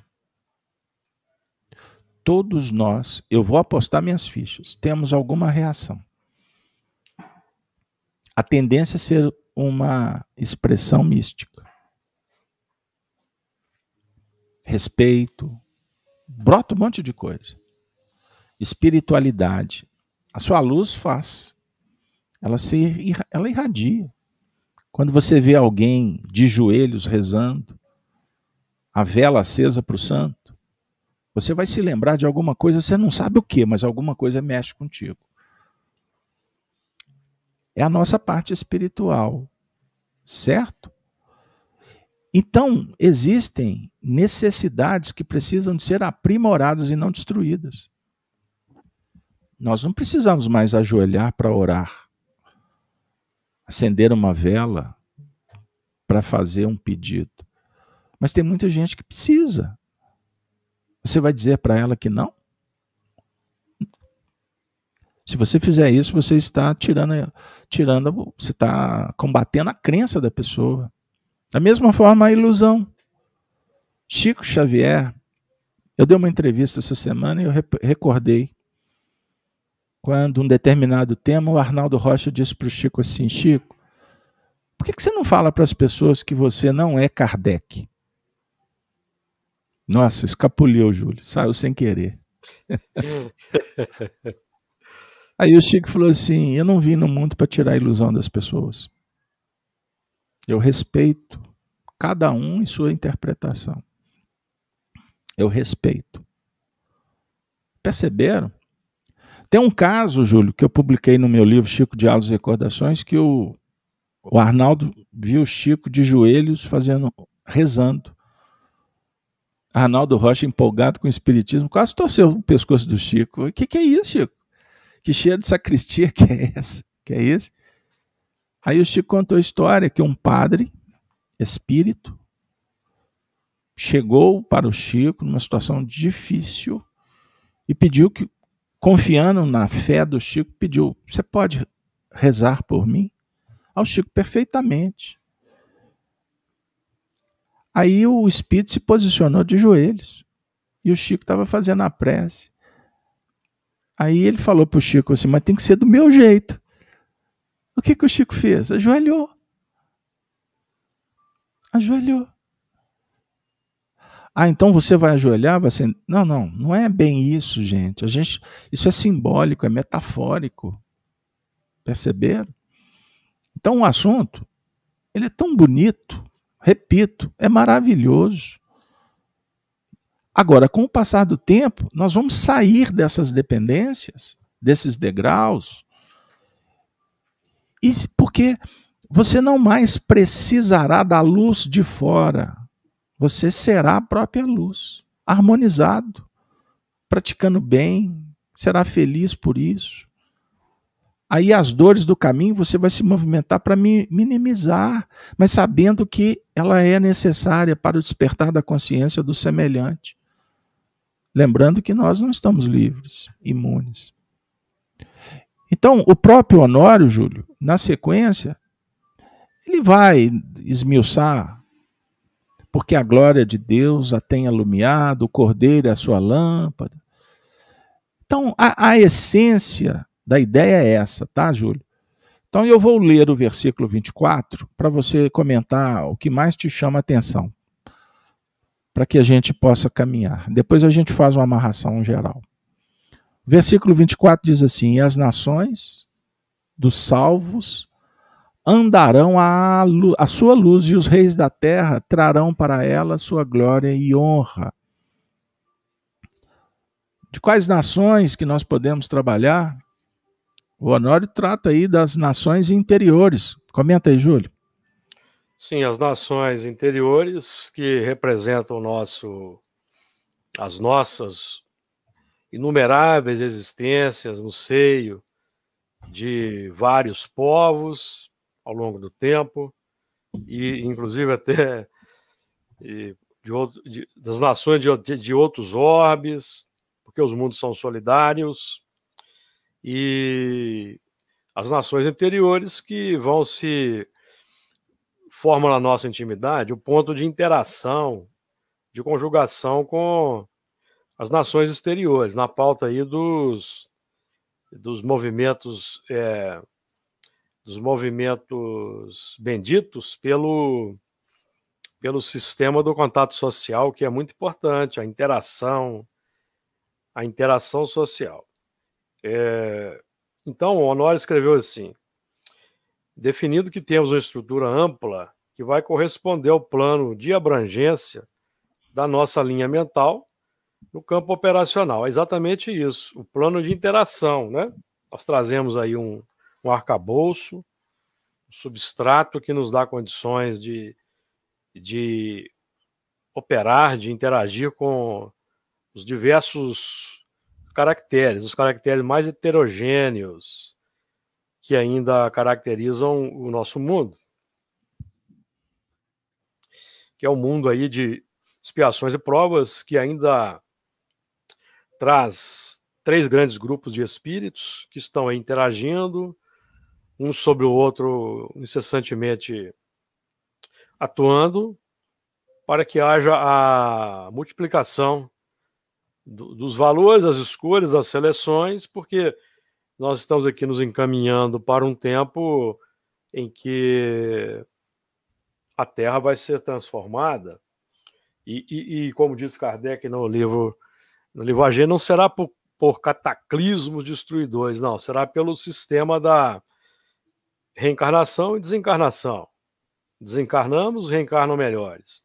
Todos nós, eu vou apostar minhas fichas, temos alguma reação. A tendência é ser uma expressão mística. Respeito, brota um monte de coisa. Espiritualidade, a sua luz faz. Ela se ela irradia. Quando você vê alguém de joelhos rezando, a vela acesa para o santo, você vai se lembrar de alguma coisa, você não sabe o que, mas alguma coisa mexe contigo. É a nossa parte espiritual, certo? Então, existem necessidades que precisam de ser aprimoradas e não destruídas. Nós não precisamos mais ajoelhar para orar, acender uma vela para fazer um pedido. Mas tem muita gente que precisa. Você vai dizer para ela que não? Se você fizer isso, você está tirando, tirando, você está combatendo a crença da pessoa. Da mesma forma, a ilusão. Chico Xavier, eu dei uma entrevista essa semana e eu recordei quando um determinado tema, o Arnaldo Rocha disse para o Chico assim: Chico, por que, que você não fala para as pessoas que você não é Kardec? Nossa, escapuliu, Júlio, saiu sem querer. Aí o Chico falou assim: Eu não vim no mundo para tirar a ilusão das pessoas. Eu respeito cada um em sua interpretação. Eu respeito. Perceberam? Tem um caso, Júlio, que eu publiquei no meu livro Chico Diálogos e Recordações, que o, o Arnaldo viu o Chico de joelhos fazendo, rezando. Arnaldo Rocha, empolgado com o espiritismo, quase torceu o pescoço do Chico. O que, que é isso, Chico? Que cheiro de sacristia que é essa? Que é esse? Aí o Chico contou a história que um padre espírito chegou para o Chico numa situação difícil e pediu que confiando na fé do Chico, pediu: Você pode rezar por mim? Ao Chico, perfeitamente. Aí o espírito se posicionou de joelhos e o Chico estava fazendo a prece. Aí ele falou para o Chico assim: Mas tem que ser do meu jeito. O que, que o Chico fez? Ajoelhou. Ajoelhou. Ah, então você vai ajoelhar, vai ser. Não, não, não é bem isso, gente. A gente, isso é simbólico, é metafórico. Perceberam? Então o assunto, ele é tão bonito, repito, é maravilhoso. Agora, com o passar do tempo, nós vamos sair dessas dependências, desses degraus, e porque você não mais precisará da luz de fora você será a própria luz, harmonizado, praticando bem, será feliz por isso. Aí as dores do caminho você vai se movimentar para minimizar, mas sabendo que ela é necessária para o despertar da consciência do semelhante. Lembrando que nós não estamos livres, imunes. Então, o próprio Honório, Júlio, na sequência, ele vai esmiuçar porque a glória de Deus a tem alumiado, o cordeiro é a sua lâmpada. Então, a, a essência da ideia é essa, tá, Júlio? Então, eu vou ler o versículo 24 para você comentar o que mais te chama a atenção, para que a gente possa caminhar. Depois a gente faz uma amarração geral. Versículo 24 diz assim: E as nações dos salvos andarão à, à sua luz, e os reis da terra trarão para ela sua glória e honra. De quais nações que nós podemos trabalhar? O Honório trata aí das nações interiores. Comenta aí, Júlio. Sim, as nações interiores que representam nosso, as nossas inumeráveis existências no seio de vários povos, ao longo do tempo, e inclusive até de, de, das nações de, de outros orbes, porque os mundos são solidários, e as nações interiores que vão se formam na nossa intimidade o ponto de interação, de conjugação com as nações exteriores, na pauta aí dos, dos movimentos é, dos movimentos benditos pelo, pelo sistema do contato social, que é muito importante, a interação, a interação social. É, então, Honório escreveu assim: definindo que temos uma estrutura ampla que vai corresponder ao plano de abrangência da nossa linha mental no campo operacional. É exatamente isso, o plano de interação, né? Nós trazemos aí um, um arcabouço, um substrato que nos dá condições de, de operar, de interagir com os diversos caracteres, os caracteres mais heterogêneos que ainda caracterizam o nosso mundo. Que é o um mundo aí de expiações e provas que ainda traz três grandes grupos de espíritos que estão aí interagindo, um sobre o outro incessantemente atuando para que haja a multiplicação do, dos valores, as escolhas, as seleções, porque nós estamos aqui nos encaminhando para um tempo em que a Terra vai ser transformada. E, e, e como diz Kardec no livro, no livro AG, não será por, por cataclismos destruidores, não, será pelo sistema da reencarnação e desencarnação. Desencarnamos, reencarnam melhores.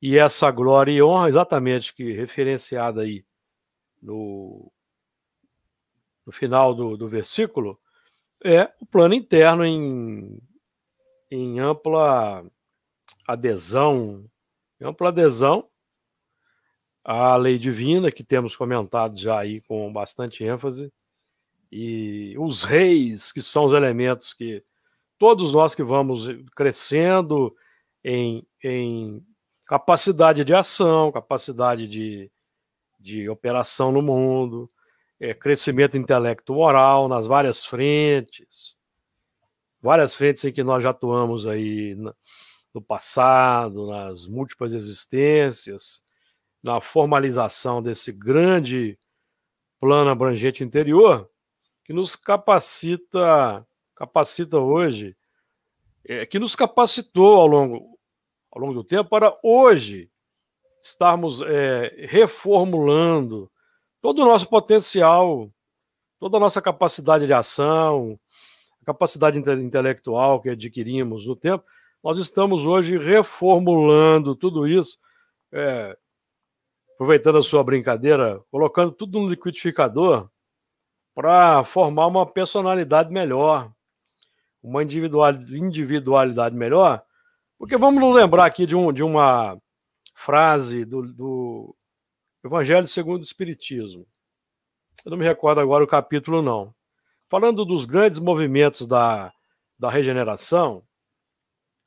E essa glória e honra, exatamente que referenciada aí no, no final do, do versículo, é o plano interno em, em ampla adesão, em ampla adesão à lei divina, que temos comentado já aí com bastante ênfase, e os reis, que são os elementos que todos nós que vamos crescendo em, em capacidade de ação, capacidade de, de operação no mundo, é, crescimento intelecto-moral nas várias frentes, várias frentes em que nós já atuamos aí no passado, nas múltiplas existências, na formalização desse grande plano abrangente interior, que nos capacita, capacita hoje, é, que nos capacitou ao longo, ao longo do tempo para hoje estarmos é, reformulando todo o nosso potencial, toda a nossa capacidade de ação, a capacidade intelectual que adquirimos no tempo, nós estamos hoje reformulando tudo isso, é, aproveitando a sua brincadeira, colocando tudo no liquidificador para formar uma personalidade melhor, uma individualidade melhor. Porque vamos nos lembrar aqui de, um, de uma frase do, do Evangelho segundo o Espiritismo. Eu não me recordo agora o capítulo, não. Falando dos grandes movimentos da, da regeneração,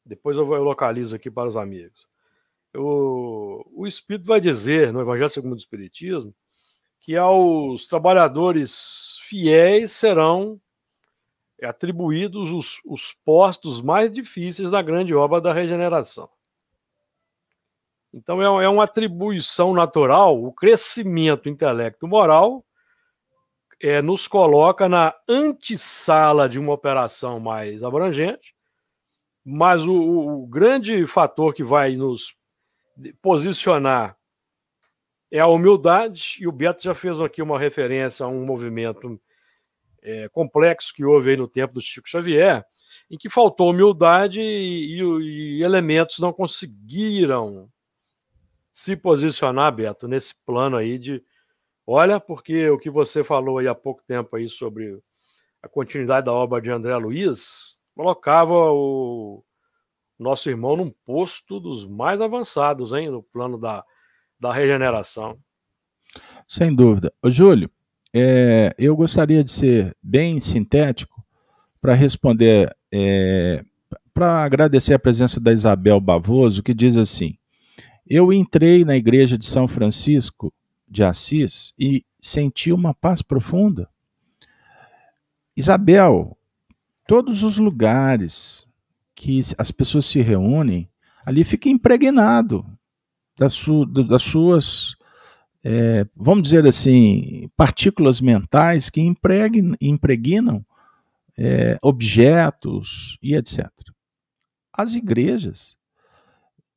depois eu, eu localizo aqui para os amigos. O, o Espírito vai dizer, no Evangelho segundo o Espiritismo, que aos trabalhadores fiéis serão atribuídos os, os postos mais difíceis da grande obra da regeneração. Então é, é uma atribuição natural, o crescimento intelecto-moral é, nos coloca na antessala de uma operação mais abrangente, mas o, o grande fator que vai nos posicionar é a humildade, e o Beto já fez aqui uma referência a um movimento é, complexo que houve aí no tempo do Chico Xavier, em que faltou humildade e, e, e elementos não conseguiram se posicionar, Beto, nesse plano aí de olha, porque o que você falou aí há pouco tempo aí sobre a continuidade da obra de André Luiz colocava o nosso irmão num posto dos mais avançados, hein, no plano da, da regeneração. Sem dúvida. Ô, Júlio, é, eu gostaria de ser bem sintético para responder, é, para agradecer a presença da Isabel Bavoso, que diz assim: Eu entrei na igreja de São Francisco de Assis e senti uma paz profunda. Isabel, todos os lugares que as pessoas se reúnem, ali fica impregnado das, su, das suas, é, vamos dizer assim, partículas mentais que impregnam, impregnam é, objetos e etc. As igrejas,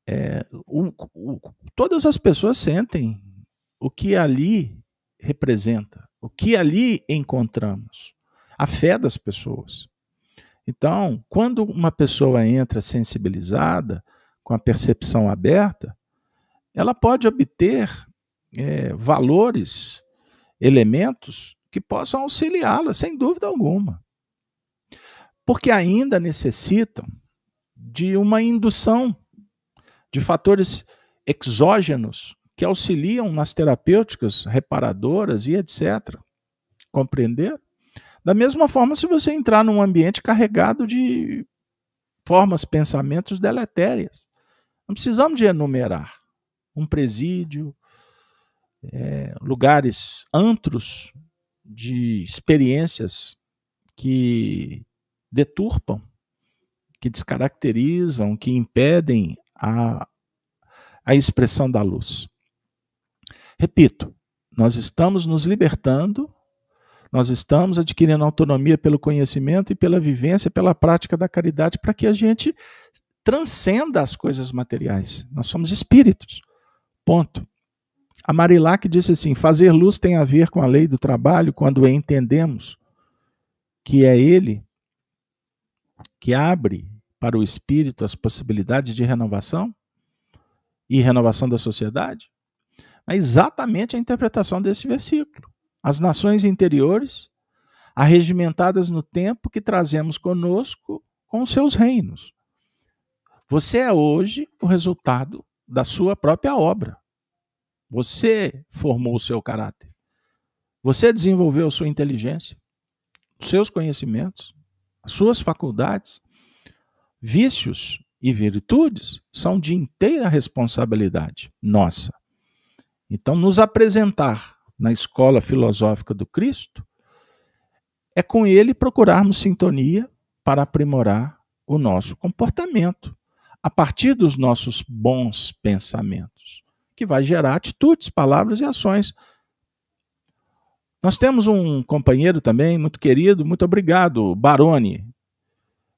é, o, o, todas as pessoas sentem o que ali representa, o que ali encontramos, a fé das pessoas. Então, quando uma pessoa entra sensibilizada, com a percepção aberta, ela pode obter é, valores, elementos que possam auxiliá-la, sem dúvida alguma. Porque ainda necessitam de uma indução de fatores exógenos que auxiliam nas terapêuticas reparadoras e etc. Compreender? Da mesma forma, se você entrar num ambiente carregado de formas, pensamentos deletérias, não precisamos de enumerar um presídio, é, lugares, antros de experiências que deturpam, que descaracterizam, que impedem a, a expressão da luz. Repito, nós estamos nos libertando, nós estamos adquirindo autonomia pelo conhecimento e pela vivência, pela prática da caridade, para que a gente transcenda as coisas materiais. Nós somos espíritos. Ponto. A Marilac disse assim: fazer luz tem a ver com a lei do trabalho quando entendemos que é ele que abre para o espírito as possibilidades de renovação e renovação da sociedade. É exatamente a interpretação desse versículo. As nações interiores, arregimentadas no tempo que trazemos conosco com seus reinos. Você é hoje o resultado da sua própria obra. Você formou o seu caráter. Você desenvolveu sua inteligência, seus conhecimentos, as suas faculdades. Vícios e virtudes são de inteira responsabilidade nossa. Então, nos apresentar na escola filosófica do Cristo é com ele procurarmos sintonia para aprimorar o nosso comportamento a partir dos nossos bons pensamentos, que vai gerar atitudes, palavras e ações. Nós temos um companheiro também muito querido, muito obrigado, Baroni.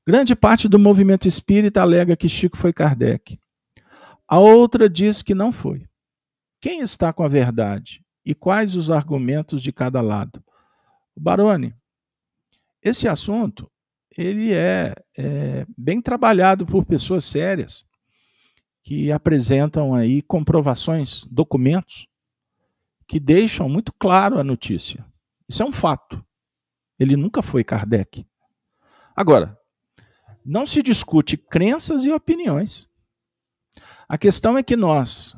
Grande parte do movimento espírita alega que Chico foi Kardec. A outra diz que não foi. Quem está com a verdade e quais os argumentos de cada lado? Baroni, esse assunto ele é, é bem trabalhado por pessoas sérias que apresentam aí comprovações, documentos que deixam muito claro a notícia. Isso é um fato. Ele nunca foi Kardec. Agora, não se discute crenças e opiniões. A questão é que nós,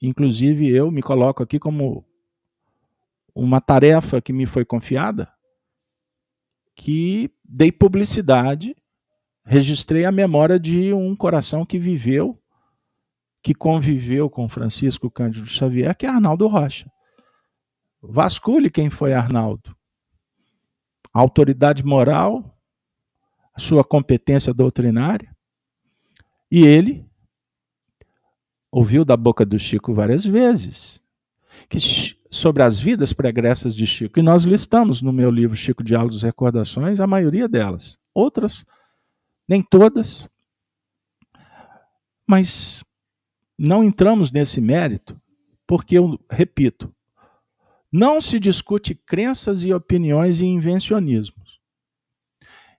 inclusive eu me coloco aqui como uma tarefa que me foi confiada, que dei publicidade, registrei a memória de um coração que viveu, que conviveu com Francisco Cândido Xavier, que é Arnaldo Rocha. Vasculhe quem foi Arnaldo. A autoridade moral, sua competência doutrinária, e ele ouviu da boca do Chico várias vezes que, sobre as vidas pregressas de Chico. E nós listamos no meu livro Chico Diálogos e Recordações a maioria delas. Outras, nem todas. Mas não entramos nesse mérito, porque eu repito, não se discute crenças e opiniões e invencionismos.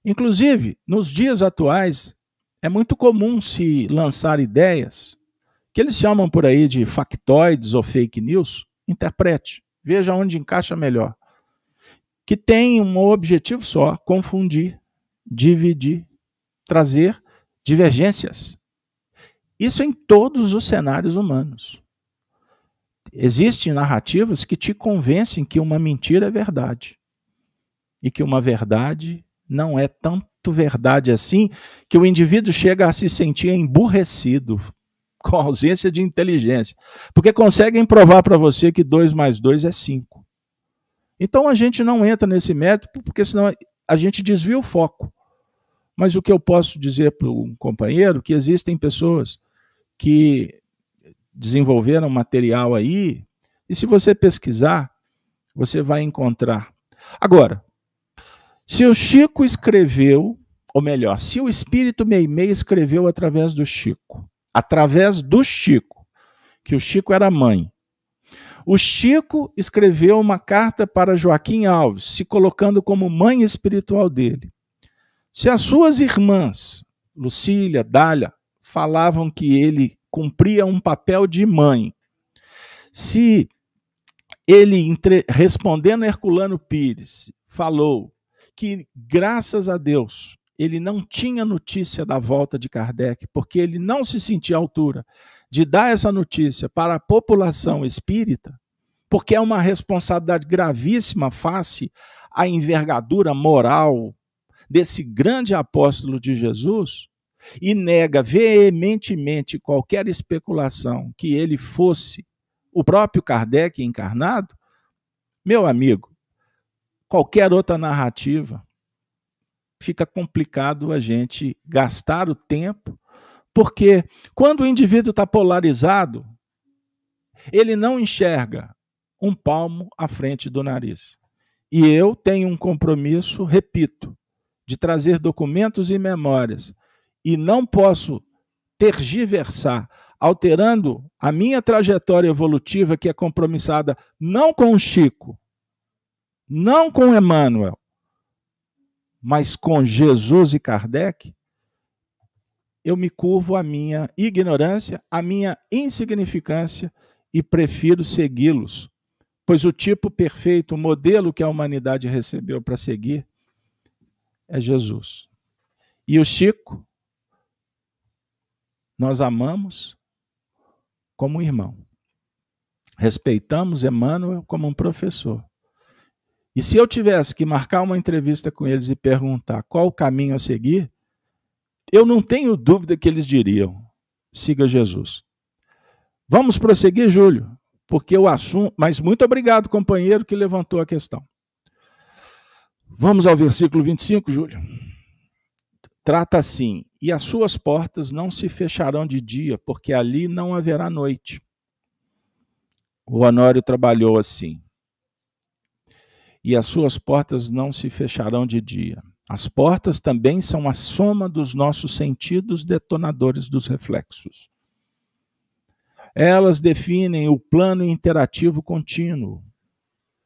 Inclusive, nos dias atuais, é muito comum se lançar ideias que eles chamam por aí de factoides ou fake news. Interprete, veja onde encaixa melhor. Que tem um objetivo só: confundir, dividir, trazer divergências. Isso em todos os cenários humanos. Existem narrativas que te convencem que uma mentira é verdade e que uma verdade não é tanto verdade assim que o indivíduo chega a se sentir emburrecido, com ausência de inteligência, porque conseguem provar para você que 2 mais 2 é 5. Então a gente não entra nesse método, porque senão a gente desvia o foco. Mas o que eu posso dizer para um companheiro que existem pessoas que desenvolveram material aí, e se você pesquisar, você vai encontrar. Agora, se o Chico escreveu, ou melhor, se o Espírito Meimei escreveu através do Chico, através do Chico, que o Chico era mãe, o Chico escreveu uma carta para Joaquim Alves, se colocando como mãe espiritual dele. Se as suas irmãs, Lucília, Dália, falavam que ele cumpria um papel de mãe. Se ele, entre, respondendo a Herculano Pires, falou que, graças a Deus, ele não tinha notícia da volta de Kardec, porque ele não se sentia à altura de dar essa notícia para a população espírita, porque é uma responsabilidade gravíssima face à envergadura moral desse grande apóstolo de Jesus, e nega veementemente qualquer especulação que ele fosse o próprio Kardec encarnado, meu amigo, qualquer outra narrativa fica complicado a gente gastar o tempo, porque quando o indivíduo está polarizado, ele não enxerga um palmo à frente do nariz. E eu tenho um compromisso, repito, de trazer documentos e memórias e não posso tergiversar, alterando a minha trajetória evolutiva, que é compromissada não com o Chico, não com Emmanuel, mas com Jesus e Kardec, eu me curvo à minha ignorância, à minha insignificância e prefiro segui-los, pois o tipo perfeito, o modelo que a humanidade recebeu para seguir é Jesus. E o Chico nós amamos como um irmão. Respeitamos Emmanuel como um professor. E se eu tivesse que marcar uma entrevista com eles e perguntar qual o caminho a seguir, eu não tenho dúvida que eles diriam: siga Jesus. Vamos prosseguir, Júlio, porque o assunto. Mas muito obrigado, companheiro, que levantou a questão. Vamos ao versículo 25, Júlio. Trata assim: e as suas portas não se fecharão de dia, porque ali não haverá noite. O Honório trabalhou assim. E as suas portas não se fecharão de dia. As portas também são a soma dos nossos sentidos detonadores dos reflexos. Elas definem o plano interativo contínuo,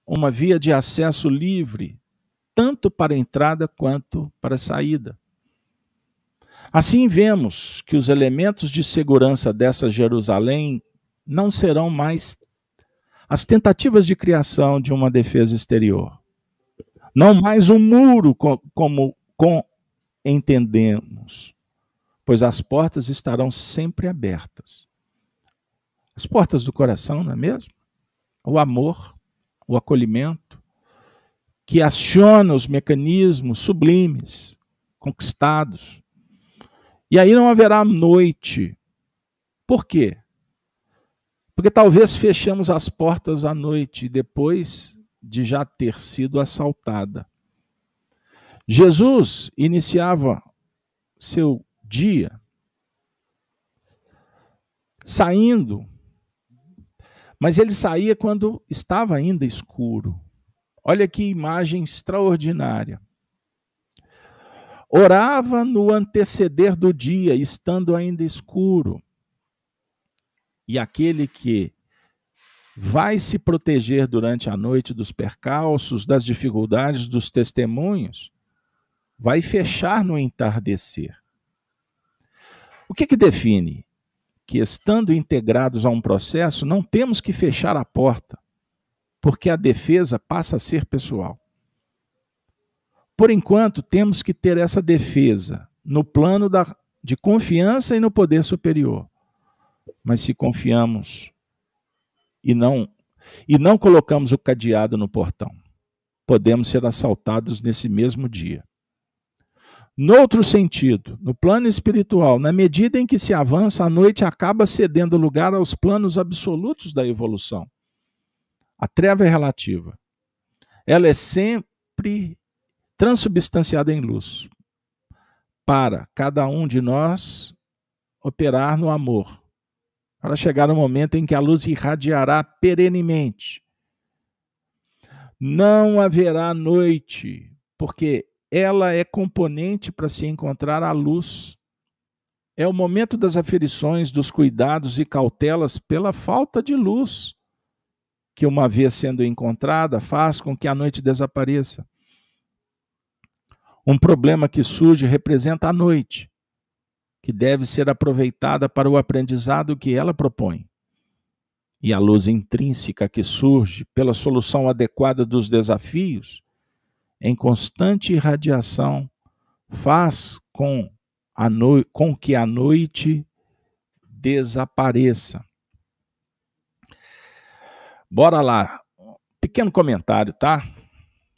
uma via de acesso livre, tanto para entrada quanto para saída. Assim vemos que os elementos de segurança dessa Jerusalém não serão mais as tentativas de criação de uma defesa exterior. Não mais um muro como com entendemos, pois as portas estarão sempre abertas. As portas do coração, não é mesmo? O amor, o acolhimento, que aciona os mecanismos sublimes, conquistados, e aí não haverá noite. Por quê? Porque talvez fechemos as portas à noite depois de já ter sido assaltada. Jesus iniciava seu dia saindo. Mas ele saía quando estava ainda escuro. Olha que imagem extraordinária. Orava no anteceder do dia, estando ainda escuro. E aquele que vai se proteger durante a noite dos percalços, das dificuldades, dos testemunhos, vai fechar no entardecer. O que, que define? Que estando integrados a um processo, não temos que fechar a porta, porque a defesa passa a ser pessoal. Por enquanto, temos que ter essa defesa no plano da, de confiança e no poder superior. Mas se confiamos e não e não colocamos o cadeado no portão, podemos ser assaltados nesse mesmo dia. No outro sentido, no plano espiritual, na medida em que se avança, a noite acaba cedendo lugar aos planos absolutos da evolução. A treva é relativa. Ela é sempre transubstanciada em luz. Para cada um de nós operar no amor, para chegar o momento em que a luz irradiará perenemente. Não haverá noite, porque ela é componente para se encontrar a luz. É o momento das aferições, dos cuidados e cautelas pela falta de luz, que, uma vez sendo encontrada, faz com que a noite desapareça. Um problema que surge representa a noite, que deve ser aproveitada para o aprendizado que ela propõe. E a luz intrínseca que surge pela solução adequada dos desafios, em constante irradiação, faz com, a no... com que a noite desapareça. Bora lá. Pequeno comentário, tá?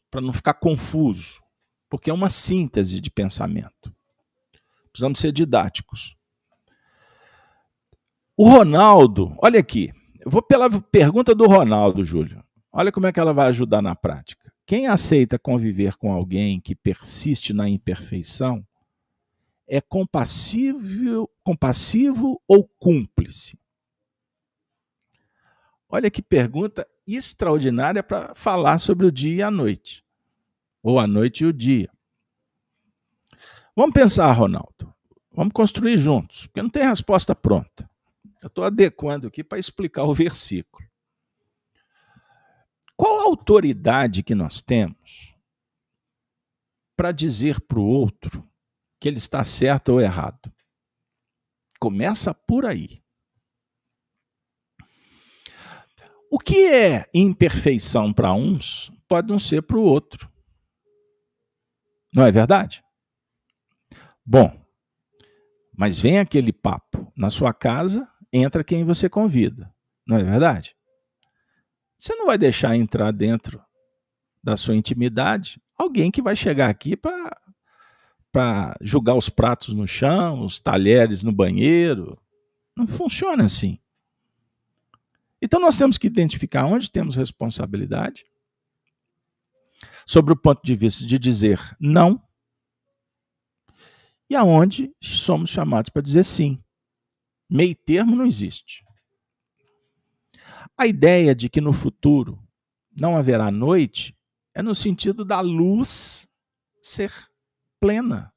Para não ficar confuso, porque é uma síntese de pensamento. Precisamos ser didáticos. O Ronaldo, olha aqui, eu vou pela pergunta do Ronaldo, Júlio. Olha como é que ela vai ajudar na prática. Quem aceita conviver com alguém que persiste na imperfeição é compassível, compassivo ou cúmplice? Olha que pergunta extraordinária para falar sobre o dia e a noite, ou a noite e o dia. Vamos pensar, Ronaldo. Vamos construir juntos, porque não tem resposta pronta. Eu estou adequando aqui para explicar o versículo. Qual a autoridade que nós temos para dizer para o outro que ele está certo ou errado? Começa por aí. O que é imperfeição para uns pode não ser para o outro. Não é verdade? Bom, mas vem aquele papo. Na sua casa, entra quem você convida. Não é verdade? Você não vai deixar entrar dentro da sua intimidade alguém que vai chegar aqui para julgar os pratos no chão, os talheres no banheiro. Não funciona assim. Então nós temos que identificar onde temos responsabilidade, sobre o ponto de vista de dizer não e aonde somos chamados para dizer sim. Meio termo não existe. A ideia de que no futuro não haverá noite é no sentido da luz ser plena.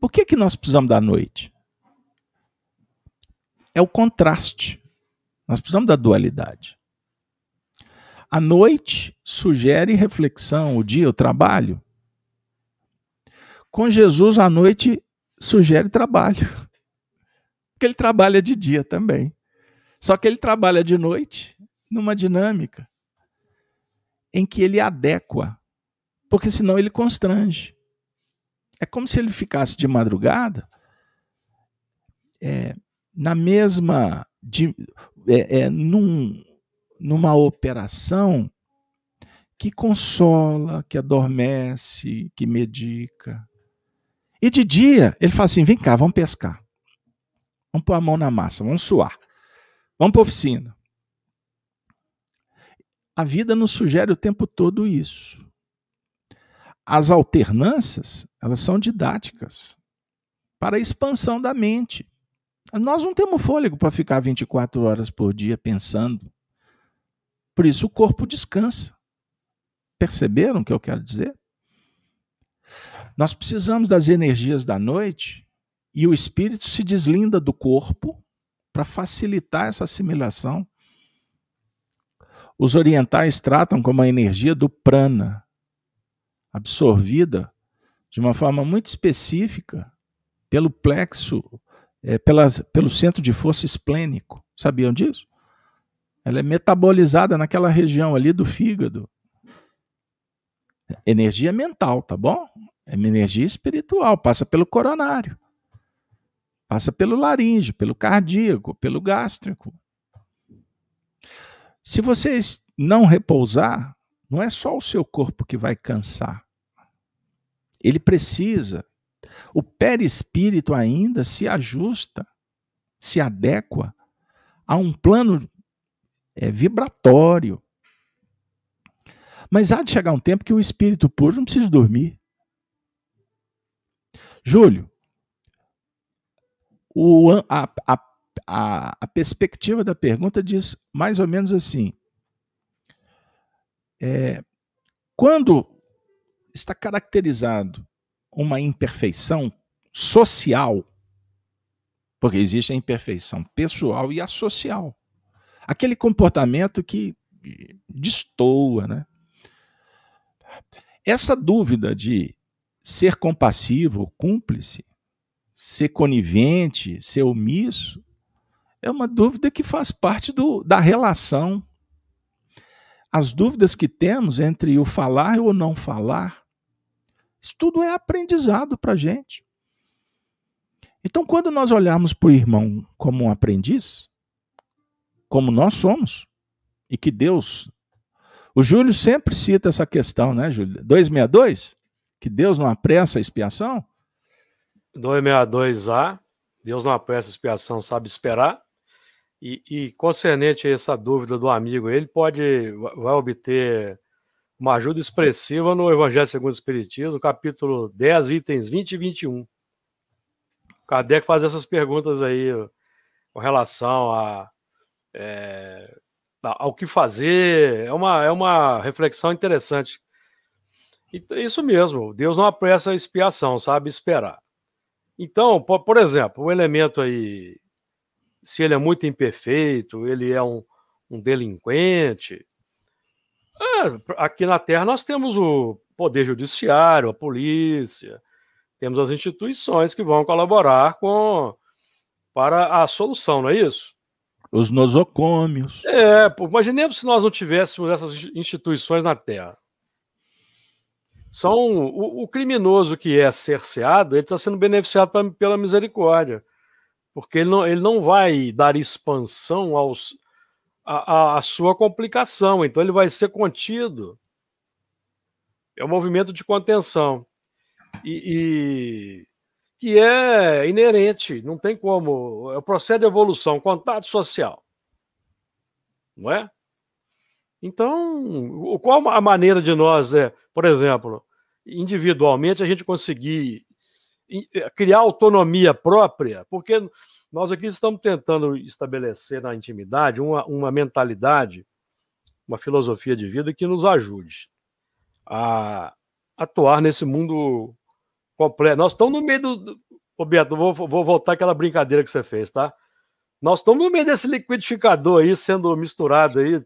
Por que, que nós precisamos da noite? É o contraste. Nós precisamos da dualidade. A noite sugere reflexão, o dia, o trabalho. Com Jesus, a noite sugere trabalho. Porque ele trabalha de dia também. Só que ele trabalha de noite numa dinâmica em que ele adequa, porque senão ele constrange. É como se ele ficasse de madrugada é, na mesma. De, é, é, num, numa operação que consola, que adormece, que medica. E de dia, ele fala assim: vem cá, vamos pescar. Vamos pôr a mão na massa, vamos suar. Vamos para a oficina. A vida nos sugere o tempo todo isso. As alternâncias, elas são didáticas para a expansão da mente. Nós não temos fôlego para ficar 24 horas por dia pensando. Por isso o corpo descansa. Perceberam o que eu quero dizer? Nós precisamos das energias da noite e o espírito se deslinda do corpo para facilitar essa assimilação. Os orientais tratam como a energia do prana, absorvida de uma forma muito específica pelo plexo, é, pelo centro de força esplênico. Sabiam disso? Ela é metabolizada naquela região ali do fígado. Energia mental, tá bom? É uma energia espiritual, passa pelo coronário. Passa pelo laríngeo, pelo cardíaco, pelo gástrico. Se vocês não repousar, não é só o seu corpo que vai cansar. Ele precisa. O perispírito ainda se ajusta, se adequa a um plano é, vibratório. Mas há de chegar um tempo que o espírito puro não precisa dormir. Júlio, o, a, a, a, a, perspectiva da pergunta diz mais ou menos assim: é, quando está caracterizado uma imperfeição social, porque existe a imperfeição pessoal e a social, aquele comportamento que destoa, né? Essa dúvida de ser compassivo, cúmplice, ser conivente, ser omisso, é uma dúvida que faz parte do, da relação. As dúvidas que temos entre o falar ou não falar, isso tudo é aprendizado para a gente. Então, quando nós olharmos para o irmão como um aprendiz, como nós somos, e que Deus. O Júlio sempre cita essa questão, né, Júlio? 262? Que Deus não apressa a expiação? 262A, Deus não apressa a expiação, sabe esperar. E, e concernente a essa dúvida do amigo, ele pode, vai obter uma ajuda expressiva no Evangelho segundo o Espiritismo, capítulo 10, itens 20 e 21. Kardec faz essas perguntas aí com relação a, é, ao que fazer. É uma, é uma reflexão interessante isso mesmo, Deus não apressa a expiação, sabe esperar. Então, por, por exemplo, o elemento aí, se ele é muito imperfeito, ele é um, um delinquente. É, aqui na Terra nós temos o Poder Judiciário, a polícia, temos as instituições que vão colaborar com para a solução, não é isso? Os nosocômios. É, imaginemos se nós não tivéssemos essas instituições na Terra são o, o, criminoso que é cerceado, ele está sendo beneficiado pra, pela misericórdia, porque ele não, ele não vai dar expansão aos, a, a, sua complicação, então ele vai ser contido. É um movimento de contenção. E, e, que é inerente, não tem como. É o processo de evolução, contato social. Não é? Então, qual a maneira de nós, é, por exemplo, individualmente a gente conseguir eh, criar autonomia própria, porque nós aqui estamos tentando estabelecer na intimidade uma, uma mentalidade, uma filosofia de vida que nos ajude a atuar nesse mundo completo. Nós estamos no meio do. Roberto, vou, vou voltar àquela brincadeira que você fez, tá? Nós estamos no meio desse liquidificador aí sendo misturado aí.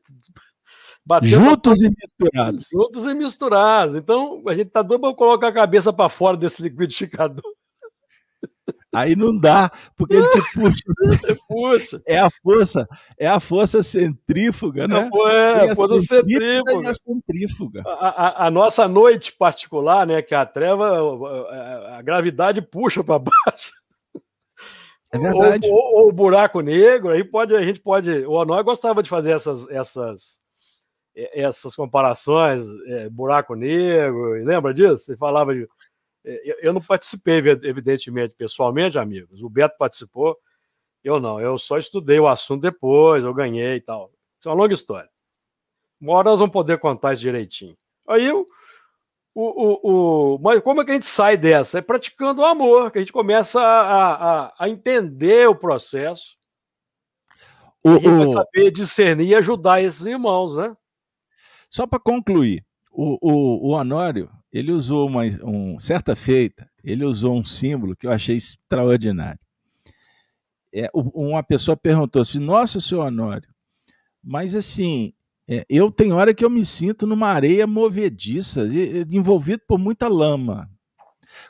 Juntos e misturados. Juntos e misturados. Então, a gente está doido para colocar a cabeça para fora desse liquidificador. Aí não dá, porque ele te puxa. puxa. É a força, é a força centrífuga, né? Não, é, a força centrífuga. A, centrífuga. A, a, a, nossa noite particular, né, que é a treva, a, a gravidade puxa para baixo. É verdade. Ou, ou, ou, o buraco negro, aí pode, a gente pode. O Onói gostava de fazer essas, essas essas comparações, é, buraco negro, lembra disso? Você falava de. É, eu não participei, evidentemente, pessoalmente, amigos. O Beto participou, eu não. Eu só estudei o assunto depois, eu ganhei e tal. Isso é uma longa história. Uma hora nós vamos poder contar isso direitinho. Aí eu, O, o, o, mas como é que a gente sai dessa? É praticando o amor, que a gente começa a, a, a entender o processo. O, a gente vai saber discernir e ajudar esses irmãos, né? Só para concluir, o, o, o Honório, ele usou uma um, certa feita, ele usou um símbolo que eu achei extraordinário. É, uma pessoa perguntou assim: Nossa, senhor Honório, mas assim, é, eu tenho hora que eu me sinto numa areia movediça, envolvido por muita lama.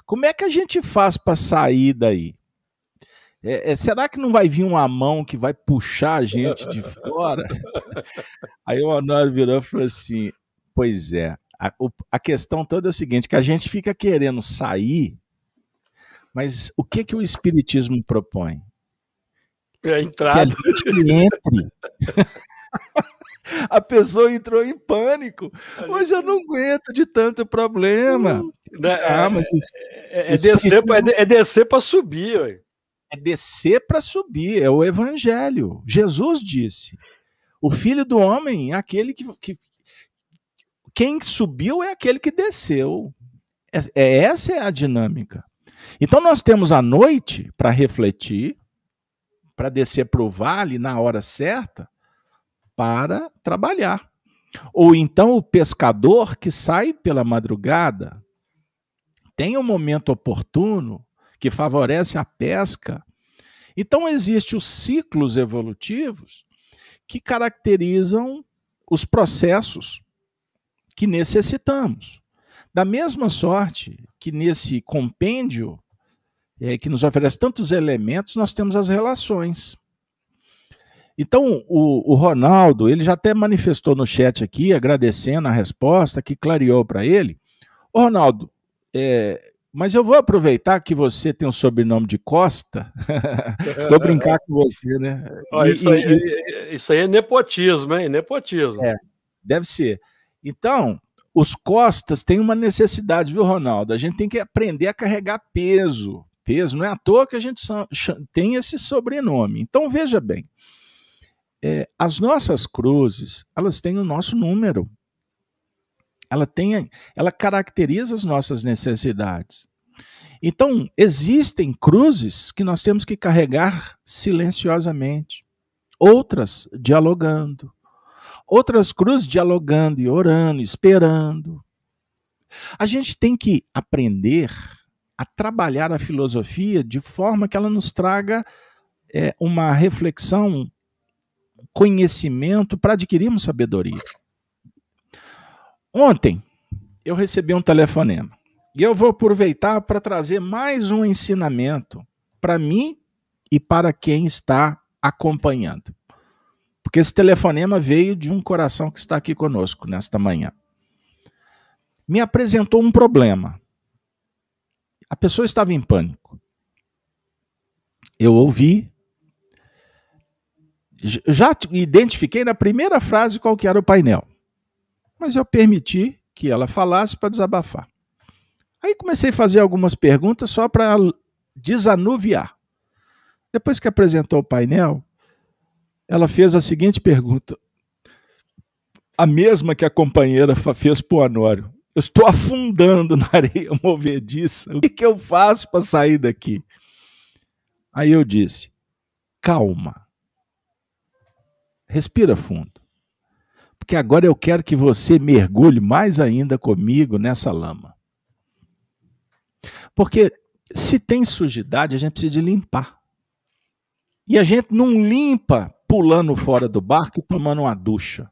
Como é que a gente faz para sair daí? É, é, será que não vai vir uma mão que vai puxar a gente de fora? Aí o Honório virou e falou assim: Pois é, a, a questão toda é o seguinte: que a gente fica querendo sair, mas o que, que o Espiritismo propõe? É a entrada. Que a gente entre. a pessoa entrou em pânico. Mas eu não aguento de tanto problema. Ah, mas isso, é, é, descer, é, descer para subir. Ué. É descer para subir, é o evangelho. Jesus disse: o filho do homem é aquele que. que quem subiu é aquele que desceu. É, é essa é a dinâmica. Então nós temos a noite para refletir, para descer para o vale na hora certa, para trabalhar. Ou então o pescador que sai pela madrugada tem um momento oportuno que favorece a pesca. Então existem os ciclos evolutivos que caracterizam os processos que necessitamos. Da mesma sorte que nesse compêndio é, que nos oferece tantos elementos, nós temos as relações. Então, o, o, Ronaldo, ele já até manifestou no chat aqui, agradecendo a resposta que clareou para ele. Ô, Ronaldo, é, mas eu vou aproveitar que você tem o sobrenome de Costa, vou brincar com você, né? Ó, e, isso, aí, e, isso, aí, é nepotismo, hein? Nepotismo. É, deve ser. Então, os Costas têm uma necessidade, viu, Ronaldo? A gente tem que aprender a carregar peso. Peso, não é à toa que a gente tem esse sobrenome. Então, veja bem, é, as nossas cruzes, elas têm o nosso número. Ela tem, ela caracteriza as nossas necessidades. Então, existem cruzes que nós temos que carregar silenciosamente, outras dialogando, outras cruzes dialogando e orando, esperando. A gente tem que aprender a trabalhar a filosofia de forma que ela nos traga é, uma reflexão conhecimento para adquirirmos sabedoria. Ontem eu recebi um telefonema e eu vou aproveitar para trazer mais um ensinamento para mim e para quem está acompanhando. Porque esse telefonema veio de um coração que está aqui conosco nesta manhã. Me apresentou um problema. A pessoa estava em pânico. Eu ouvi, já identifiquei na primeira frase qual que era o painel. Mas eu permiti que ela falasse para desabafar. Aí comecei a fazer algumas perguntas só para desanuviar. Depois que apresentou o painel, ela fez a seguinte pergunta: a mesma que a companheira fez para o Anório. Eu estou afundando na areia movediça. O que, que eu faço para sair daqui? Aí eu disse: calma. Respira fundo. Porque agora eu quero que você mergulhe mais ainda comigo nessa lama. Porque se tem sujidade, a gente precisa de limpar. E a gente não limpa pulando fora do barco e tomando uma ducha.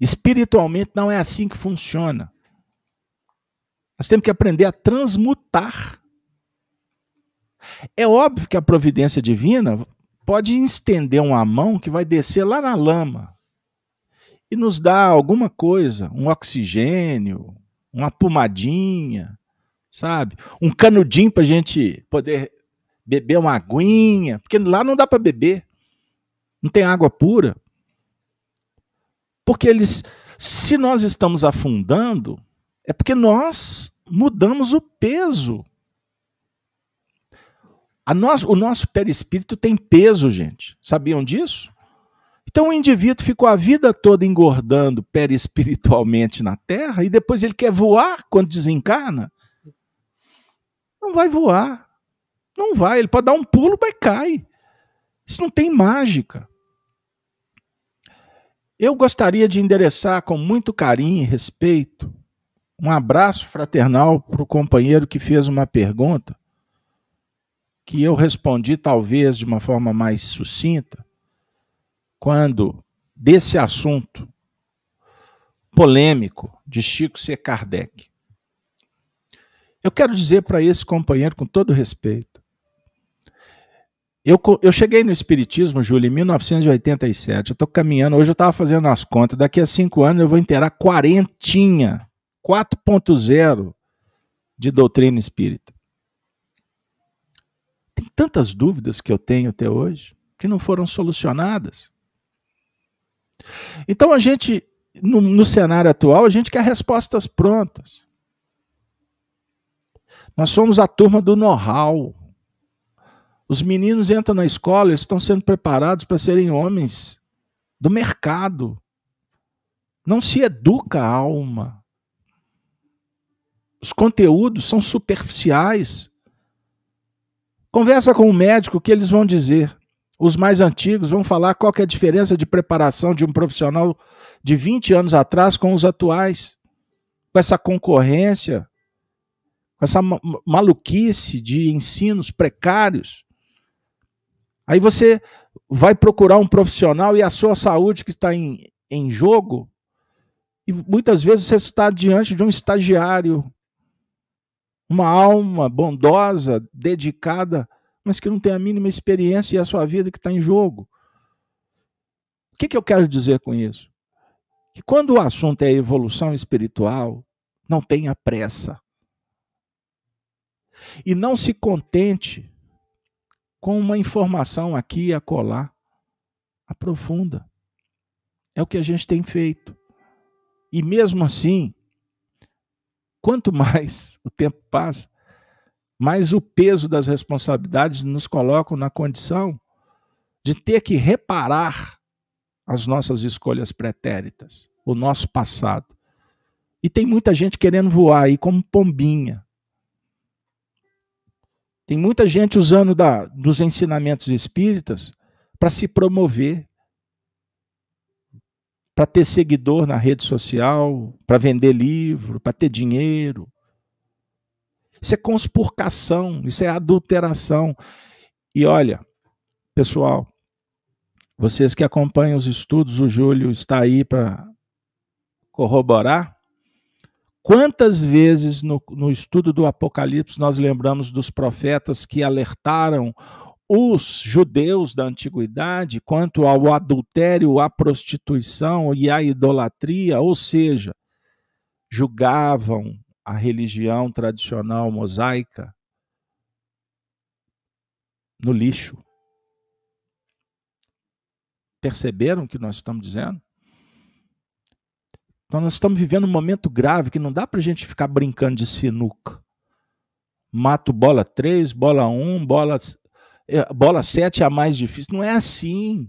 Espiritualmente não é assim que funciona. Nós temos que aprender a transmutar. É óbvio que a providência divina pode estender uma mão que vai descer lá na lama e nos dar alguma coisa, um oxigênio, uma pomadinha, sabe? Um canudinho para a gente poder beber uma aguinha, porque lá não dá para beber, não tem água pura. Porque eles, se nós estamos afundando, é porque nós mudamos o peso nós, o nosso perispírito tem peso, gente. Sabiam disso? Então o indivíduo ficou a vida toda engordando perispiritualmente na Terra e depois ele quer voar quando desencarna. Não vai voar. Não vai. Ele pode dar um pulo, mas cai. Isso não tem mágica. Eu gostaria de endereçar com muito carinho e respeito um abraço fraternal para o companheiro que fez uma pergunta que eu respondi talvez de uma forma mais sucinta, quando desse assunto polêmico de Chico C. Kardec. Eu quero dizer para esse companheiro, com todo respeito, eu, eu cheguei no Espiritismo, Júlio, em 1987. Eu estou caminhando, hoje eu estava fazendo as contas, daqui a cinco anos eu vou inteirar quarentinha, 4.0 de doutrina espírita. Tantas dúvidas que eu tenho até hoje que não foram solucionadas. Então a gente, no, no cenário atual, a gente quer respostas prontas. Nós somos a turma do know-how. Os meninos entram na escola, eles estão sendo preparados para serem homens do mercado. Não se educa a alma. Os conteúdos são superficiais. Conversa com o médico, o que eles vão dizer? Os mais antigos vão falar qual é a diferença de preparação de um profissional de 20 anos atrás com os atuais. Com essa concorrência, com essa maluquice de ensinos precários. Aí você vai procurar um profissional e a sua saúde que está em, em jogo, e muitas vezes você está diante de um estagiário uma alma bondosa, dedicada, mas que não tem a mínima experiência e a sua vida que está em jogo. O que, que eu quero dizer com isso? Que quando o assunto é evolução espiritual, não tenha pressa. E não se contente com uma informação aqui e acolá. Aprofunda. É o que a gente tem feito. E mesmo assim, quanto mais o tempo passa, mais o peso das responsabilidades nos colocam na condição de ter que reparar as nossas escolhas pretéritas, o nosso passado. E tem muita gente querendo voar aí como pombinha. Tem muita gente usando da, dos ensinamentos espíritas para se promover, para ter seguidor na rede social, para vender livro, para ter dinheiro. Isso é conspurcação, isso é adulteração. E olha, pessoal, vocês que acompanham os estudos, o Júlio está aí para corroborar. Quantas vezes no, no, estudo do Apocalipse nós lembramos dos profetas que alertaram os judeus da antiguidade quanto ao adultério, à prostituição e à idolatria, ou seja, julgavam a religião tradicional mosaica no lixo. Perceberam o que nós estamos dizendo? Então, nós estamos vivendo um momento grave que não dá para a gente ficar brincando de sinuca. Mato bola 3, bola 1, bola bola 7 é a mais difícil. Não é assim.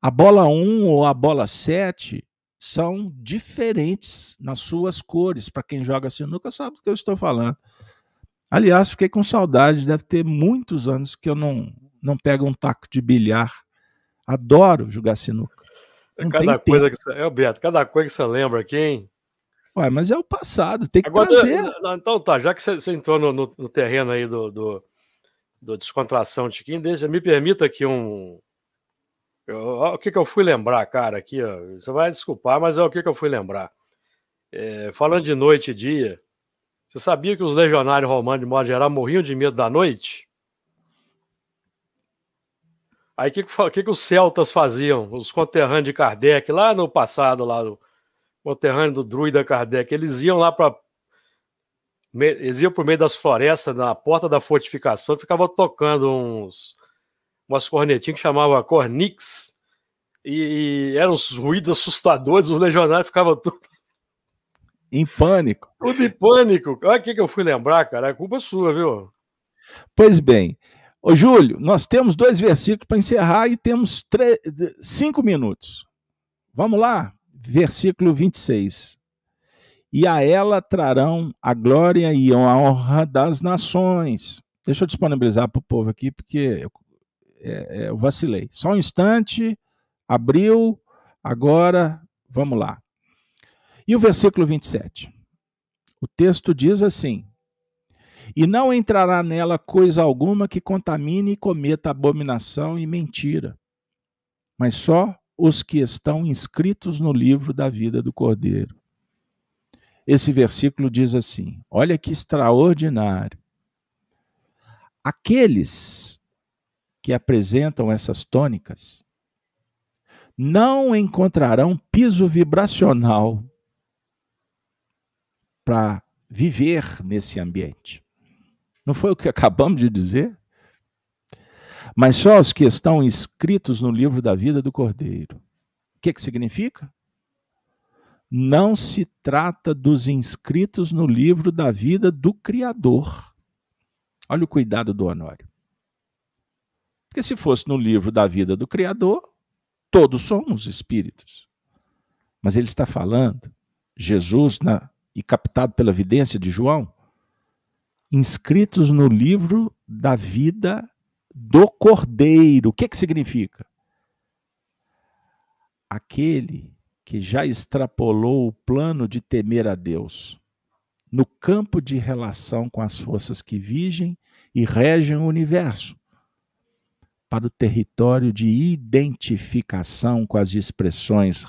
A bola 1 ou a bola 7 são diferentes nas suas cores. Para quem joga sinuca sabe do que eu estou falando. Aliás, fiquei com saudade, deve ter muitos anos que eu não, não pego um taco de bilhar. Adoro jogar sinuca. É cada coisa que você, é, Beto, cada coisa que você lembra aqui, hein? Ué, mas é o passado, tem que Agora, trazer. Então tá, já que você, você entrou no, no, no terreno aí do, do do Descontração Tiquinho, deixa, me permita aqui um. Eu, o que, que eu fui lembrar, cara, aqui, ó, você vai desculpar, mas é o que, que eu fui lembrar. É, falando de noite e dia, você sabia que os legionários romanos, de modo geral, morriam de medo da noite? Aí o que, que, que, os celtas faziam? Os conterrâneos de Kardec, lá no passado, lá no conterrâneo do druida Kardec, eles iam lá para eles iam por meio das florestas, na porta da fortificação, ficava tocando uns umas cornetinhas que chamava cornix, e, e eram uns ruídos assustadores, os legionários ficavam tudo em pânico. Tudo em pânico. Olha o que eu fui lembrar, cara, é culpa sua, viu? Pois bem, Ô, Júlio, nós temos dois versículos para encerrar e temos cinco minutos. Vamos lá? Versículo 26. E a ela trarão a glória e a honra das nações. Deixa eu disponibilizar para o povo aqui, porque eu, é, é, eu vacilei. Só um instante, abriu, agora, vamos lá. E o versículo 27? O texto diz assim: E não entrará nela coisa alguma que contamine e cometa abominação e mentira, mas só os que estão inscritos no livro da vida do Cordeiro. Esse versículo diz assim: olha que extraordinário. Aqueles que apresentam essas tônicas não encontrarão piso vibracional para viver nesse ambiente. Não foi o que acabamos de dizer? Mas só os que estão inscritos no livro da vida do Cordeiro. O que, que significa? Não se trata dos inscritos no livro da vida do Criador. Olha o cuidado do Honório. Porque se fosse no livro da vida do Criador, todos somos espíritos. Mas ele está falando, Jesus na e captado pela evidência de João, inscritos no livro da vida do Cordeiro. O que, que significa? Aquele que já extrapolou o plano de temer a Deus no campo de relação com as forças que vigem e regem o universo, para o território de identificação com as expressões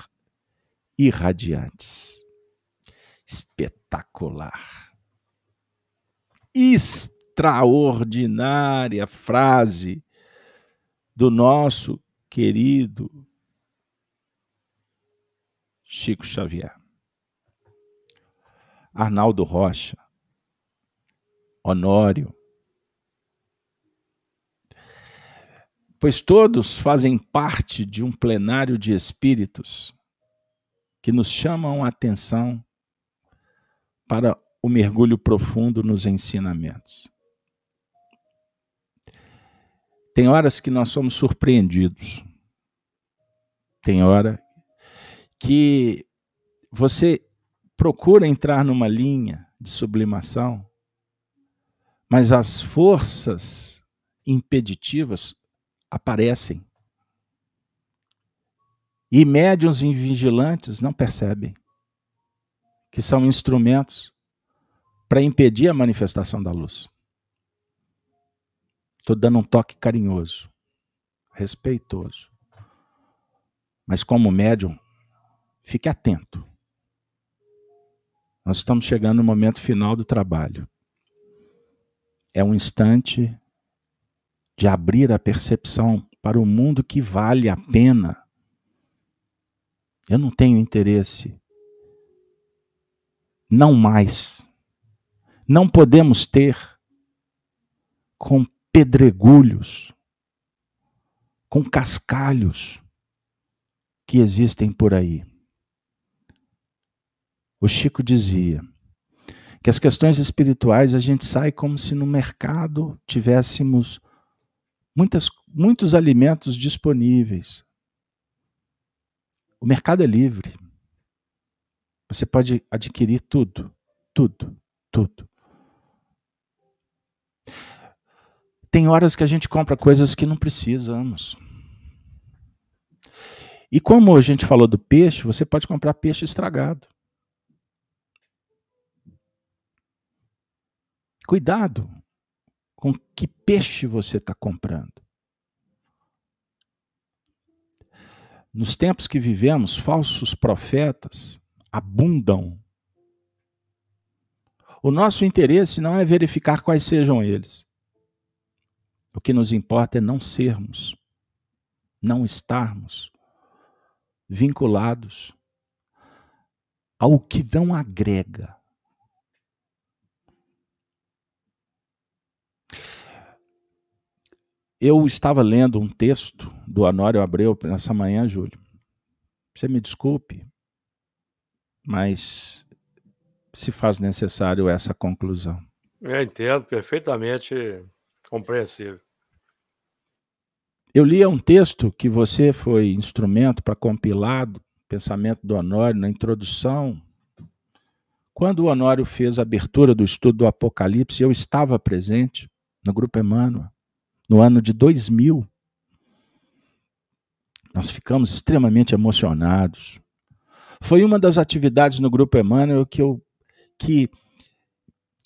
irradiantes espetacular. Extraordinária frase do nosso querido Chico Xavier. Arnaldo Rocha, Honório. Pois todos fazem parte de um plenário de espíritos que nos chamam a atenção para o mergulho profundo nos ensinamentos. Tem horas que nós somos surpreendidos. Tem hora que você procura entrar numa linha de sublimação, mas as forças impeditivas aparecem. E médiuns invigilantes não percebem que são instrumentos para impedir a manifestação da luz. Estou dando um toque carinhoso, respeitoso. Mas como médium, fique atento. Nós estamos chegando no momento final do trabalho. É um instante de abrir a percepção para o mundo que vale a pena. Eu não tenho interesse não mais. Não podemos ter com pedregulhos, com cascalhos que existem por aí. O Chico dizia que as questões espirituais a gente sai como se no mercado tivéssemos muitas, muitos alimentos disponíveis. O mercado é livre. Você pode adquirir tudo, tudo, tudo. Tem horas que a gente compra coisas que não precisamos. E como a gente falou do peixe, você pode comprar peixe estragado. Cuidado com que peixe você está comprando. Nos tempos que vivemos, falsos profetas abundam. O nosso interesse não é verificar quais sejam eles. O que nos importa é não sermos, não estarmos vinculados ao que não agrega. Eu estava lendo um texto do Honório Abreu nessa manhã, Júlio. Você me desculpe, mas se faz necessário essa conclusão. Eu entendo, perfeitamente compreensível. Eu lia um texto que você foi instrumento para compilar o pensamento do Honório na introdução. Quando o Honório fez a abertura do estudo do Apocalipse, eu estava presente no Grupo Emmanuel, no ano de 2000. Nós ficamos extremamente emocionados. Foi uma das atividades no Grupo Emmanuel que eu que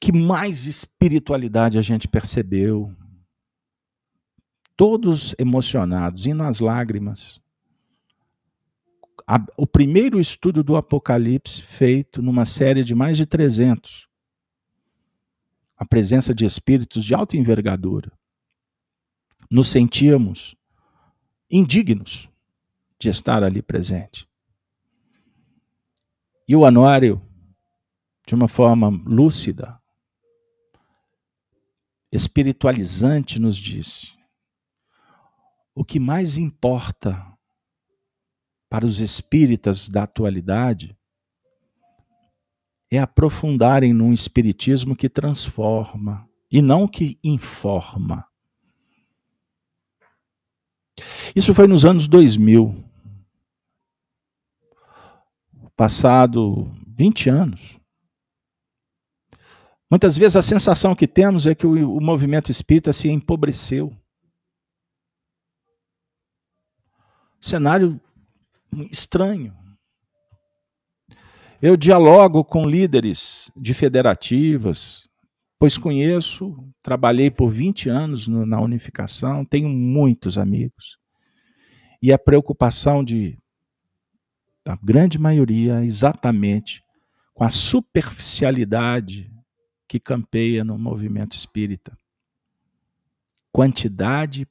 que mais espiritualidade a gente percebeu, todos emocionados, indo às lágrimas. o primeiro estudo do Apocalipse feito numa série de mais de 300. A presença de espíritos de alta envergadura. Nos sentíamos indignos de estar ali presente. E o Anório, de uma forma lúcida, espiritualizante, nos diz: o que mais importa para os espíritas da atualidade é aprofundarem num espiritismo que transforma e não que informa. Isso foi nos anos 2000. Passado 20 anos. Muitas vezes a sensação que temos é que o, o movimento espírita se empobreceu. cenário estranho. Eu dialogo com líderes de federativas, pois conheço, trabalhei por 20 anos no, na unificação, tenho muitos amigos. E a preocupação de da grande maioria exatamente com a superficialidade que campeia no movimento espírita. Quantidade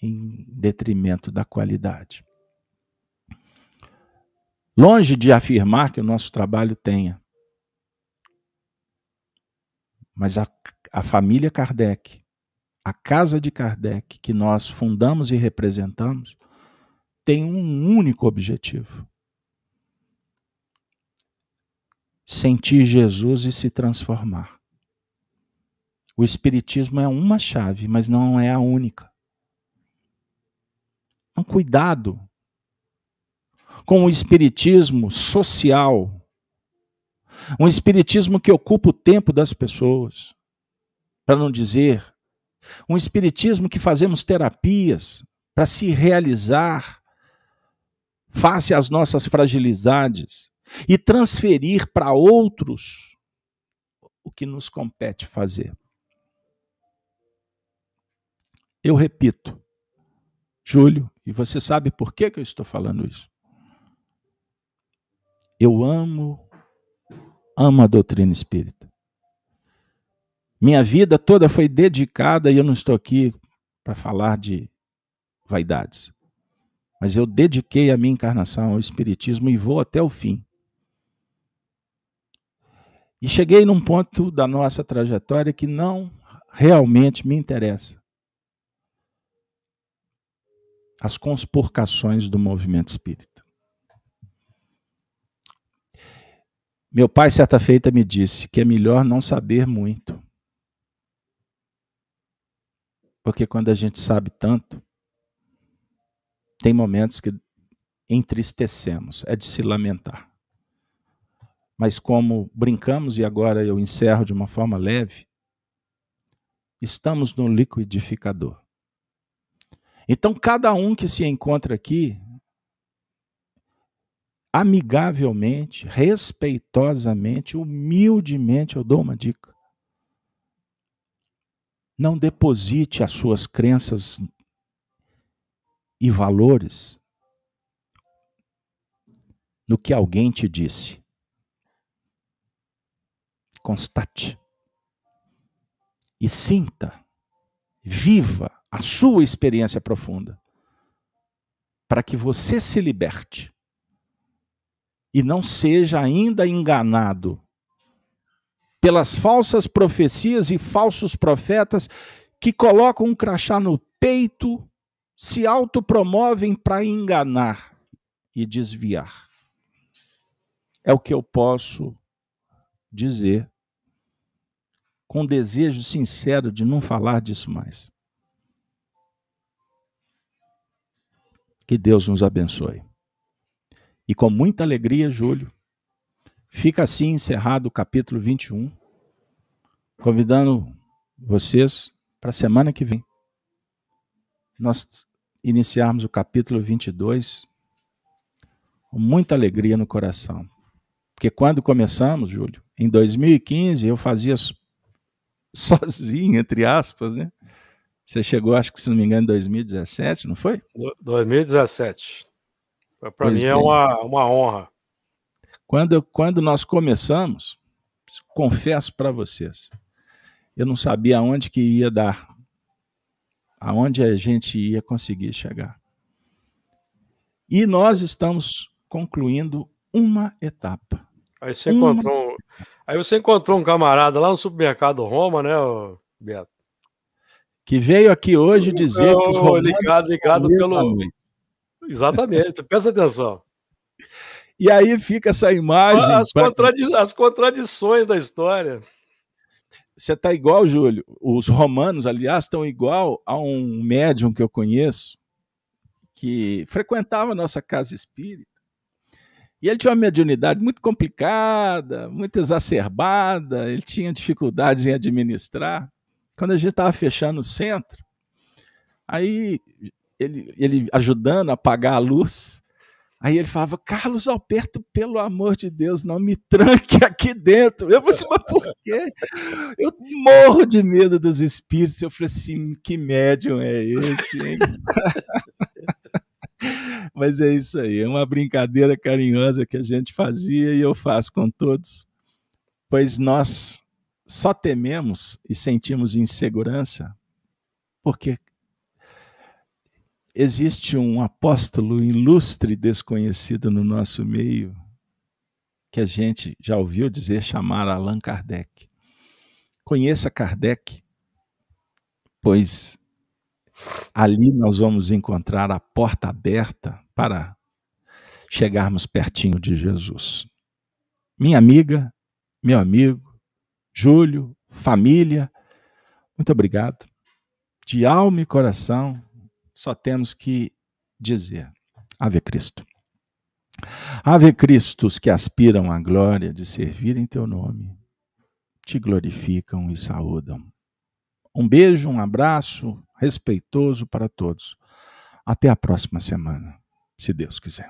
em detrimento da qualidade. Longe de afirmar que o nosso trabalho tenha, mas a, a família Kardec, a casa de Kardec, que nós fundamos e representamos, tem um único objetivo: sentir Jesus e se transformar. O Espiritismo é uma chave, mas não é a única. Então, cuidado com o espiritismo social, um espiritismo que ocupa o tempo das pessoas, para não dizer, um espiritismo que fazemos terapias para se realizar face às nossas fragilidades e transferir para outros o que nos compete fazer. Eu repito, Júlio, e você sabe por que, que eu estou falando isso? Eu amo, amo a doutrina espírita. Minha vida toda foi dedicada, e eu não estou aqui para falar de vaidades, mas eu dediquei a minha encarnação ao Espiritismo e vou até o fim. E cheguei num ponto da nossa trajetória que não realmente me interessa. as conspurcações do movimento espírita. Meu pai, certa feita, me disse que é melhor não saber muito. Porque quando a gente sabe tanto, tem momentos que entristecemos, é de se lamentar. Mas como brincamos, e agora eu encerro de uma forma leve, estamos no liquidificador. Então, cada um que se encontra aqui, amigavelmente, respeitosamente, humildemente, eu dou uma dica. Não deposite as suas crenças e valores no que alguém te disse. Constate. E sinta, viva a sua experiência profunda, para que você se liberte e não seja ainda enganado pelas falsas profecias e falsos profetas que colocam um crachá no peito, se autopromovem para enganar e desviar. É o que eu posso dizer com desejo sincero de não falar disso mais. Que Deus nos abençoe. E com muita alegria, Júlio, fica assim encerrado o capítulo 21, convidando vocês para a semana que vem nós iniciarmos o capítulo 22 com muita alegria no coração. Porque quando começamos, Júlio, em 2015, eu fazia sozinho, entre aspas, né? Você chegou, acho que se não me engano, em 2017, não foi? 2017. Para mim é uma, uma honra. Quando, quando nós começamos, confesso para vocês, eu não sabia aonde que ia dar, aonde a gente ia conseguir chegar. E nós estamos concluindo uma etapa. Aí você, uma... encontrou, aí você encontrou um camarada lá no supermercado Roma, né, Beto? Que veio aqui hoje dizer que os romanos ligado, ligado pelo. Exatamente, presta atenção. E aí fica essa imagem. As, contradi... as contradições da história. Você está igual, Júlio. Os romanos, aliás, estão igual a um médium que eu conheço, que frequentava a nossa casa espírita. E ele tinha uma mediunidade muito complicada, muito exacerbada, ele tinha dificuldades em administrar. Quando a gente estava fechando o centro, aí ele, ele ajudando a apagar a luz, Aí ele falava, Carlos Alberto, pelo amor de Deus, não me tranque aqui dentro. Eu falei assim, mas por quê? Eu morro de medo dos espíritos. Eu falei assim, que médium é esse, hein? mas é isso aí, é uma brincadeira carinhosa que a gente fazia e eu faço com todos, pois nós só tememos e sentimos insegurança porque existe um apóstolo ilustre desconhecido no nosso meio, que a gente já ouviu dizer chamar Allan Kardec. Conheça Kardec, pois ali nós vamos encontrar a porta aberta para chegarmos pertinho de Jesus. Minha amiga, meu amigo, Júlio, família, muito obrigado. De alma e coração, só temos que dizer: Ave Cristo. Ave Cristos que aspiram à glória de servir em teu nome, te glorificam e saúdam. Um beijo, um abraço respeitoso para todos. Até a próxima semana, se Deus quiser.